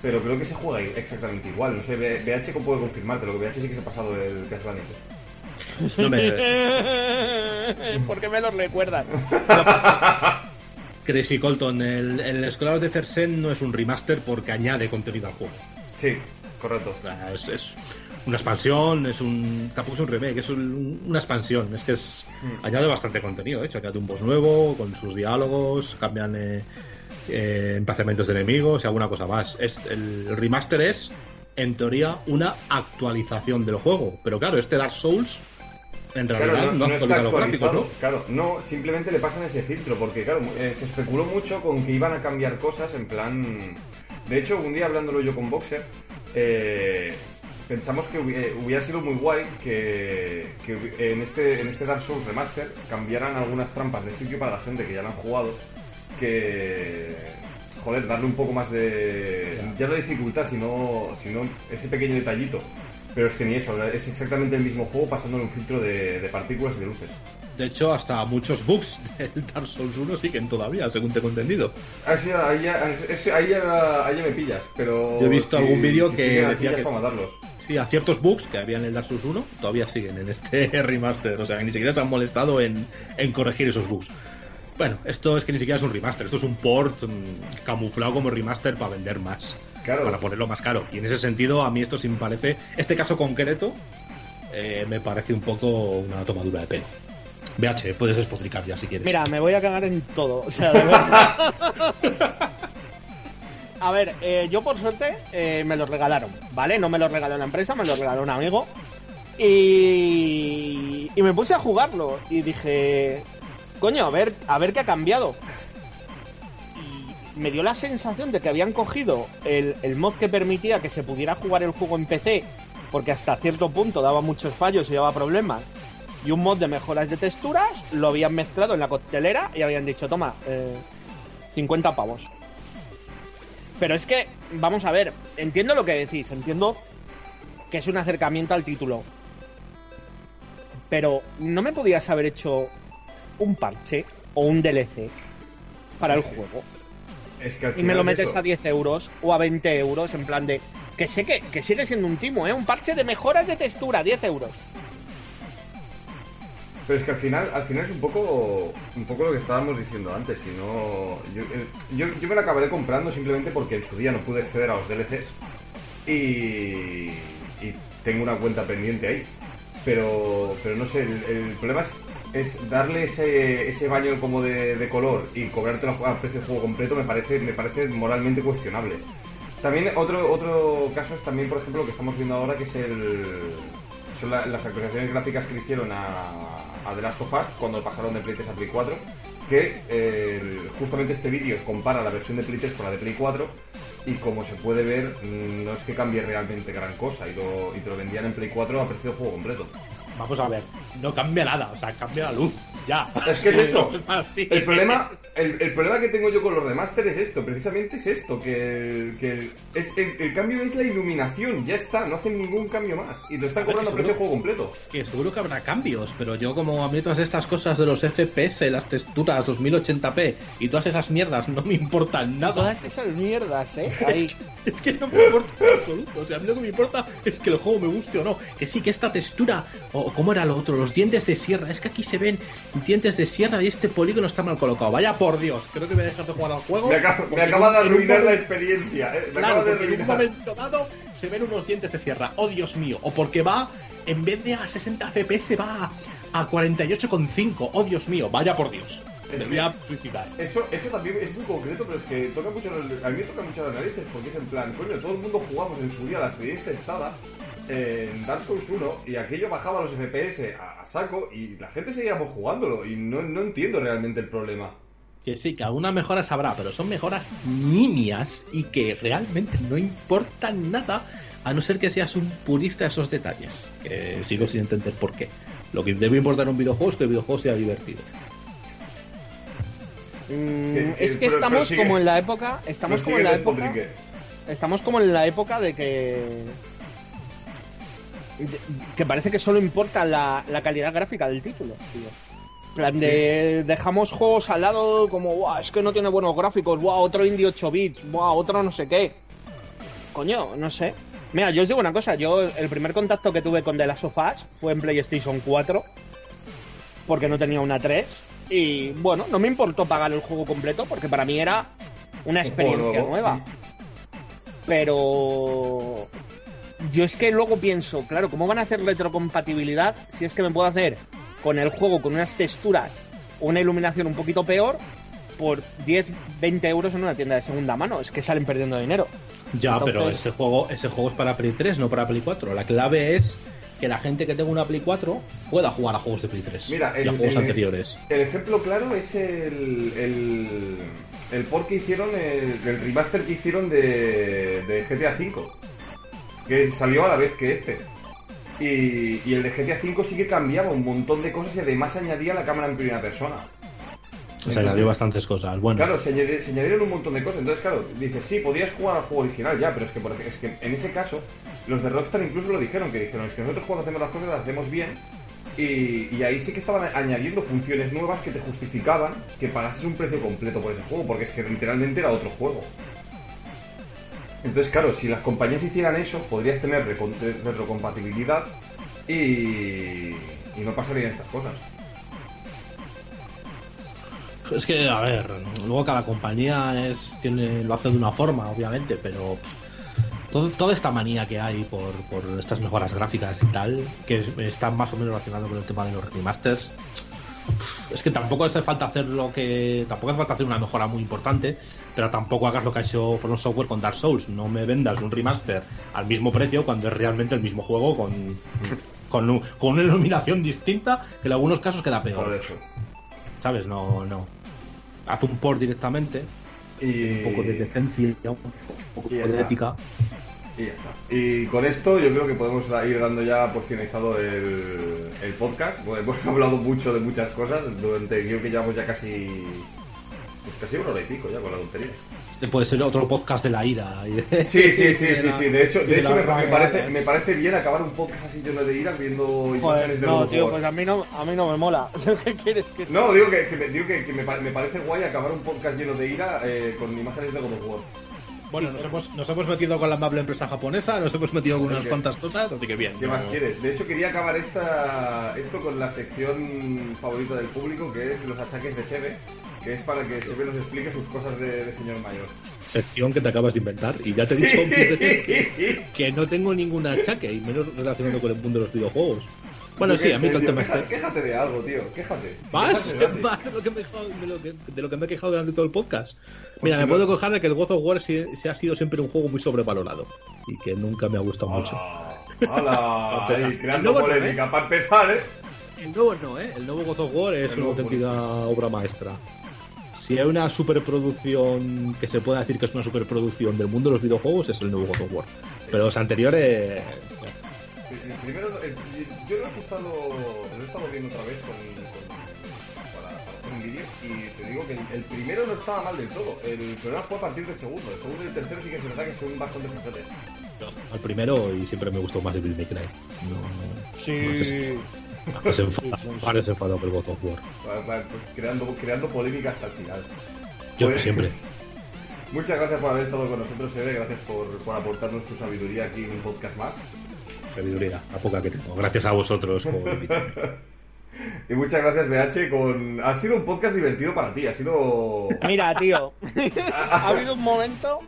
pero creo que se juega exactamente igual. No sé, BH puede confirmarte, lo que BH sí que se ha pasado del Crash Bandicoot. No me... ¿Por qué me los recuerdan? Crazy Colton, el, el de Cersen no es un remaster porque añade contenido al juego. Sí, correcto. Es, es una expansión, es un. tampoco es un remake, es un- una expansión. Es que es. Mm. añade bastante contenido, de hecho, añade un boss nuevo, con sus diálogos, cambian eh, eh, emplazamientos de enemigos y alguna cosa más. Es, el remaster es, en teoría, una actualización del juego. Pero claro, este Dark Souls, en realidad, Claro, no, no, no está actualiza los gráficos, actualizado. ¿no? Claro, no, simplemente le pasan ese filtro, porque claro, eh, se especuló mucho con que iban a cambiar cosas en plan... De hecho, un día hablándolo yo con Boxer, eh, pensamos que eh, hubiera sido muy guay que, que hubi- en, este, en este Dark Souls Remaster cambiaran algunas trampas de sitio para la gente que ya lo han jugado, que... Joder, darle un poco más de... Ya no dificultad, sino, sino ese pequeño detallito. Pero es que ni eso, es exactamente el mismo juego pasándole un filtro de, de partículas y de luces. De hecho, hasta muchos bugs del Dark Souls 1 siguen todavía, según tengo entendido. Ah, sí, ahí, ya, ese- ahí, ya, ahí ya me pillas, pero... Yo he visto algún vídeo que decía que- para matarlos. Sí, a ciertos bugs que había en el Dark Souls 1 todavía siguen en este remaster. O sea, que ni siquiera se han molestado en, en corregir esos bugs. Bueno, esto es que ni siquiera es un remaster, esto es un port mm, camuflado como remaster para vender más. Claro. Para ponerlo más caro. Y en ese sentido, a mí esto sí me parece. Este caso concreto eh, me parece un poco una tomadura de pelo. BH, puedes despotricar ya si quieres. Mira, me voy a cagar en todo. O sea, de verdad. A ver, eh, yo por suerte eh, me lo regalaron, ¿vale? No me lo regaló la empresa, me lo regaló un amigo. Y, y me puse a jugarlo y dije, coño, a ver, a ver qué ha cambiado. Me dio la sensación de que habían cogido el, mod que permitía que se pudiera jugar el juego en PC, porque hasta cierto punto daba muchos fallos y daba problemas, y un mod de mejoras de texturas, lo habían mezclado en la coctelera y habían dicho, toma, eh, 50 pavos. Pero es que, vamos a ver, entiendo lo que decís, entiendo que es un acercamiento al título. Pero no me podías haber hecho un parche o un DLC para el juego. Es que al Y me lo metes eso. a 10 euros o a 20 euros en plan de... Que sé que, que sigue siendo un timo, ¿eh? Un parche de mejoras de textura, 10 euros. Pero es que al final, al final es un poco, un poco lo que estábamos diciendo antes. Si no, yo, eh, yo, yo me la acabaré comprando simplemente porque en su día no pude acceder a los DLCs y, y tengo una cuenta pendiente ahí. Pero, pero no sé, el, el problema es, es darle ese, ese baño como de, de color y cobrártelo a precio de juego completo me parece, me parece moralmente cuestionable. También otro, otro caso es también, por ejemplo, lo que estamos viendo ahora, que es el, son la- las actualizaciones gráficas que le hicieron a, The Last of Us cuando pasaron de Play 3 a Play 4, que eh, justamente este vídeo compara la versión de Play 3 con la de Play 4 y como se puede ver, mm, no es que cambie realmente gran cosa y te lo vendían en Play 4 a precio de juego completo. Vamos a ver, no cambia nada, o sea, cambia la luz, ya. Es que es eso. El problema, el, el problema que tengo yo con los remaster es esto, precisamente es esto, que, que es, el, el cambio es la iluminación, ya está, no hacen ningún cambio más. Y te están ver, cobrando precio de juego completo. Que seguro que habrá cambios, pero yo como a mí todas estas cosas de los FPS, las texturas 2080p y todas esas mierdas no me importan nada. Todas esas mierdas, ¿eh? Ahí. Es que no me importa en absoluto. O sea, a mí lo que me importa es que el juego me guste o no. Que sí, que esta textura, o cómo era lo otro, los dientes de sierra. Es que aquí se ven dientes de sierra y este polígono está mal colocado. Vaya por Dios, creo que me dejas de jugar al juego. Me acaba, me acaba de arruinar la experiencia. eh, Me Claro, acaba de en un momento dado se ven unos dientes de sierra. Oh, Dios mío. O porque va, en vez de a 60 FPS, va a, a 48,5. Oh, Dios mío. Vaya por Dios. Me voy a suicidar. Eso, eso también es muy concreto, pero es que toca mucho, a mí me toca mucho las narices, porque es en plan, coño, todo el mundo jugamos en su día la experiencia estada en Dark Souls 1 y aquello bajaba los FPS a, a saco y la gente seguíamos jugándolo y no, no entiendo realmente el problema. Que sí, que algunas mejoras habrá, pero son mejoras nimias y que realmente no importan nada a no ser que seas un purista de esos detalles. Que sigo sin entender por qué. Lo que debe importar en un videojuego es que el videojuego sea divertido. Mm, es que pero- pero estamos sigue. como en la época. Estamos como en la época. Estamos como en la época de que. Que parece que solo importa la, la calidad gráfica del título, tío. En plan de. Dejamos juegos al lado como, "Buah, es que no tiene buenos gráficos, Buah, otro indie 8 bits, Buah, otro no sé qué. Coño, no sé. Mira, yo os digo una cosa, yo el primer contacto que tuve con The Last of Us fue en PlayStation 4, porque no tenía una 3, y bueno, no me importó pagar el juego completo, porque para mí era una experiencia nueva. Pero yo es que luego pienso, claro, ¿cómo van a hacer retrocompatibilidad si es que me puedo hacer con el juego con unas texturas, una iluminación un poquito peor, por 10, 20 euros en una tienda de segunda mano? Es que salen perdiendo dinero. Ya, Entonces- pero ese juego, ese juego es para Play 3, no para Play 4. La clave es que la gente que tenga una Play 4 pueda jugar a juegos de Play 3 Mira, y a juegos el- anteriores. El ejemplo claro es el, el, el port que hicieron, el, el remaster que hicieron de, de GTA V, que salió a la vez que este. Y, y el de GTA V sí que cambiaba un montón de cosas y además añadía la cámara en primera persona. Se añadió bastantes cosas. Bueno, Claro, se, añadi- se añadieron un montón de cosas. Entonces, claro, dices, sí, podías jugar al juego original ya, pero es que, por es que en ese caso, los de Rockstar incluso lo dijeron, que dijeron, es que nosotros cuando hacemos las cosas las hacemos bien. Y, y ahí sí que estaban añadiendo funciones nuevas que te justificaban que pagases un precio completo por ese juego, porque es que literalmente era otro juego. Entonces, claro, si las compañías hicieran eso, podrías tener recon- retrocompatibilidad y, y no pasarían estas cosas. Es que, a ver, luego cada compañía lo hace de una forma, obviamente, pero toda esta manía que hay por, estas mejoras gráficas y tal, que está más o menos relacionado con el tema de los remasters, es que tampoco hace falta hacer lo que. Tampoco hace falta hacer una mejora muy importante, pero tampoco hagas lo que ha hecho From Software con Dark Souls. No me vendas un remaster al mismo precio cuando es realmente el mismo juego con, con, un- con una iluminación distinta que en algunos casos queda peor. Por eso. ¿Sabes? No, no. Haz un port directamente, Y... un poco de decencia, un poco de está. ética. Y ya está. Y con esto yo creo que podemos ir dando ya por finalizado el, el podcast. Bueno, hemos hablado mucho de muchas cosas durante creo que llevamos ya casi pues casi una hora y pico ya con la tontería. Este puede ser otro podcast de la ira. y de- Sí, sí, sí, de sí, la- sí. De hecho, de hecho me, parece, me parece bien acabar un podcast así lleno de ira viendo imágenes de no, tío, War. pues a mí no, a mí no me mola. ¿Qué quieres que.? No, digo que, que me, digo que, que me, pa- me parece guay acabar un podcast lleno de ira eh, con imágenes de God of War. Bueno, nos, hemos, nos hemos metido con la amable empresa japonesa, nos hemos metido con unas cuantas cosas, así que bien. ¿Qué no- más quieres? De hecho, quería acabar esta, esto con la sección favorita del público, que es los achaques de Sebe, que es para que Sebe nos explique sus cosas de, de señor mayor. Sección que te acabas de inventar. Y ya te he dicho mil veces que no tengo ningún achaque, y menos relacionado con el mundo de los videojuegos. Bueno, sí, a mí tema queja- este. Quéjate de algo, tío, quéjate. Más, Quéjate más de lo, que me he quejado, de, lo que, de lo que me he quejado durante todo el podcast. Mira, si me no- puedo quejar de que el God of War sí, sí ha sido siempre un juego muy sobrevalorado y que nunca me ha gustado mucho. ¡Hala! Creando nuevo no, polémica, para empezar, ¿eh? El nuevo no, ¿eh? El nuevo God of War es una auténtica obra maestra. Si hay una superproducción que se pueda decir que es una superproducción del mundo de los videojuegos, es el nuevo God of War. Pero los anteriores. Primero, el- yo lo he estado, lo he estado viendo otra vez con, con- para, para hacer un vídeo y te digo que el, el primero no estaba mal del todo. El problema fue a partir del segundo. El segundo y el tercero sí que es verdad que son bastante flojetes. Al primero y siempre me gustó más el Bill May Cry. No, Sí. Parece enfadado, parece enfadado el God of War. Pues, creando, creando polémica hasta el final. Yo Pues, siempre. Muchas gracias por haber estado con nosotros, Eve. Gracias por, por aportarnos tu sabiduría aquí en un podcast más. Sabiduría, la poca que tengo. Gracias a vosotros por invitarme. Y muchas gracias, BH. Con... Ha sido un podcast divertido para ti. Ha sido. Mira, tío, ha habido un momento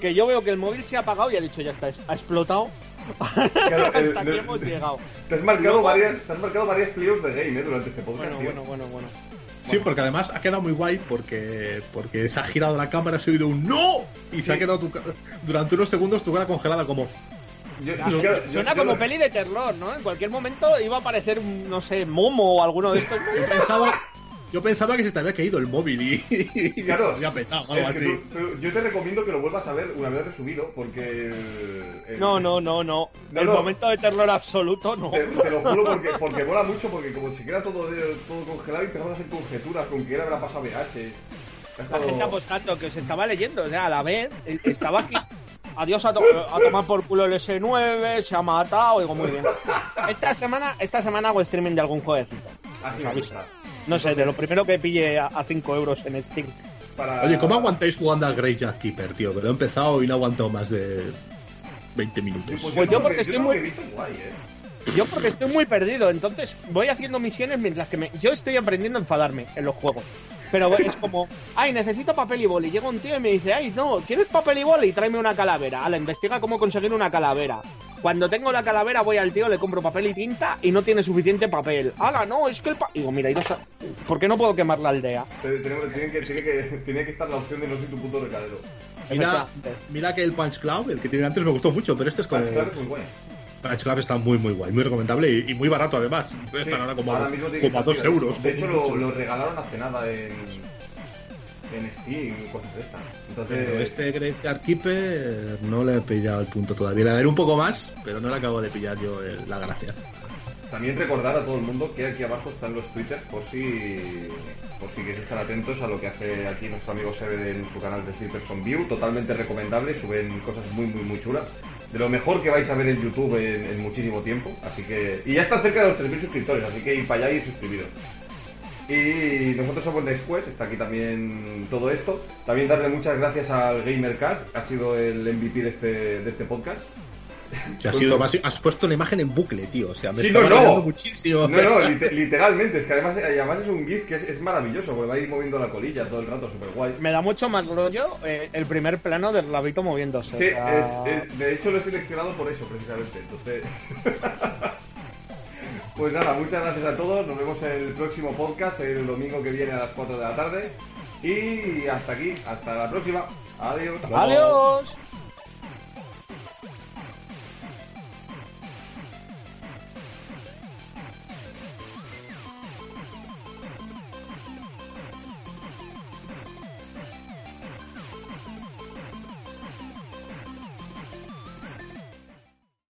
que yo veo que el móvil se ha apagado y ha dicho, ya está, ha explotado. Claro, Hasta el- aquí hemos llegado. Te has marcado varias, te has marcado varias playoffs de game, ¿eh? Durante este podcast, Bueno, tío. bueno, bueno, bueno. Sí, porque además ha quedado muy guay porque, porque se ha girado la cámara, se ha oído un ¡No! Y se ha quedado tu durante unos segundos tu cara congelada como... Yo- Ya, yo- yo- Suena yo- como peli de terror, ¿no? En cualquier momento iba a aparecer, un, no sé, Momo o alguno de estos. Yo pensaba, yo pensaba que se te había caído el móvil y, y Claro, se había petado, algo así. tú- tú- yo te recomiendo que lo vuelvas a ver una vez resubido, porque. el- el- No, no, no, no. No, El no. momento de terror absoluto, no. Te, te lo juro porque, porque mola mucho, porque como se queda todo, de- todo congelado y empezamos a hacer conjeturas con que le habrá pasado BH. Ha La estado- gente apostando que os estaba leyendo, o sea, a la vez eh, estaba aquí. Adiós a, to- a tomar por culo el S9, se ha matado, digo muy bien. Esta semana, esta semana hago streaming de algún jueguecito. Así me gusta. No sé, de lo primero que pille a 5 euros en Steam. Para... Oye, ¿cómo aguantáis jugando al Grey Jack Keeper, tío? Que lo he empezado y no he aguantado más de 20 minutos. Pues yo lo porque que- estoy muy- guay, eh. Yo porque estoy muy perdido, entonces voy haciendo misiones mientras que me... Yo estoy aprendiendo a enfadarme en los juegos. Pero es como, ay, necesito papel y boli. Llega un tío y me dice, ay, no, ¿quieres papel y boli? Tráeme una calavera. Ala, investiga cómo conseguir una calavera. Cuando tengo la calavera voy al tío, le compro papel y tinta y no tiene suficiente papel. Ala, no, es que el pa... Digo, mira, iros a... ¿por qué no puedo quemar la aldea? Tiene, que, tiene, que, tiene que estar la opción de no soy tu puto recadero. Mira, mira que el Punch Club, el que tiene antes, me gustó mucho, pero este es como... Es muy guay. Punch Club está muy, muy guay, muy recomendable y, y muy barato además. Sí, Están ahora como, a, dos- mismo tiene que como a estar 2 tirado. euros. De hecho, lo, lo regalaron hace nada en, en Steam y cosas de estas. Entonces, Pero este Graveyard Keeper no le he pillado el punto todavía. Le daré un poco más, pero no le acabo de pillar yo el- la gracia. También recordar a todo el mundo que aquí abajo están los twitters por si por si queréis estar atentos a lo que hace aquí nuestro amigo Sebe en su canal de Twitters on View, totalmente recomendable, suben cosas muy muy muy chulas. De lo mejor que vais a ver en YouTube en, muchísimo tiempo, así que y ya está cerca de los 3.000 suscriptores, así que ir para allá y suscribiros. Y nosotros somos Después, está aquí también todo esto. También darle muchas gracias al GamerCat, ha sido el MVP de este, de este podcast. Ha sido has puesto una imagen en bucle, tío. O sea, me Sí, está no, no. muchísimo. No, no, lite- literalmente, es que además, además es un GIF que es, es maravilloso, porque va a ir moviendo la colilla todo el rato, súper guay. Me da mucho más rollo eh, el primer plano del rabito moviéndose. Sí, o sea, es- es- de hecho lo he seleccionado por eso, precisamente. Entonces. pues nada, muchas gracias a todos. Nos vemos en el próximo podcast, el domingo que viene a las 4 de la tarde. Y hasta aquí, hasta la próxima. Adiós. Adiós.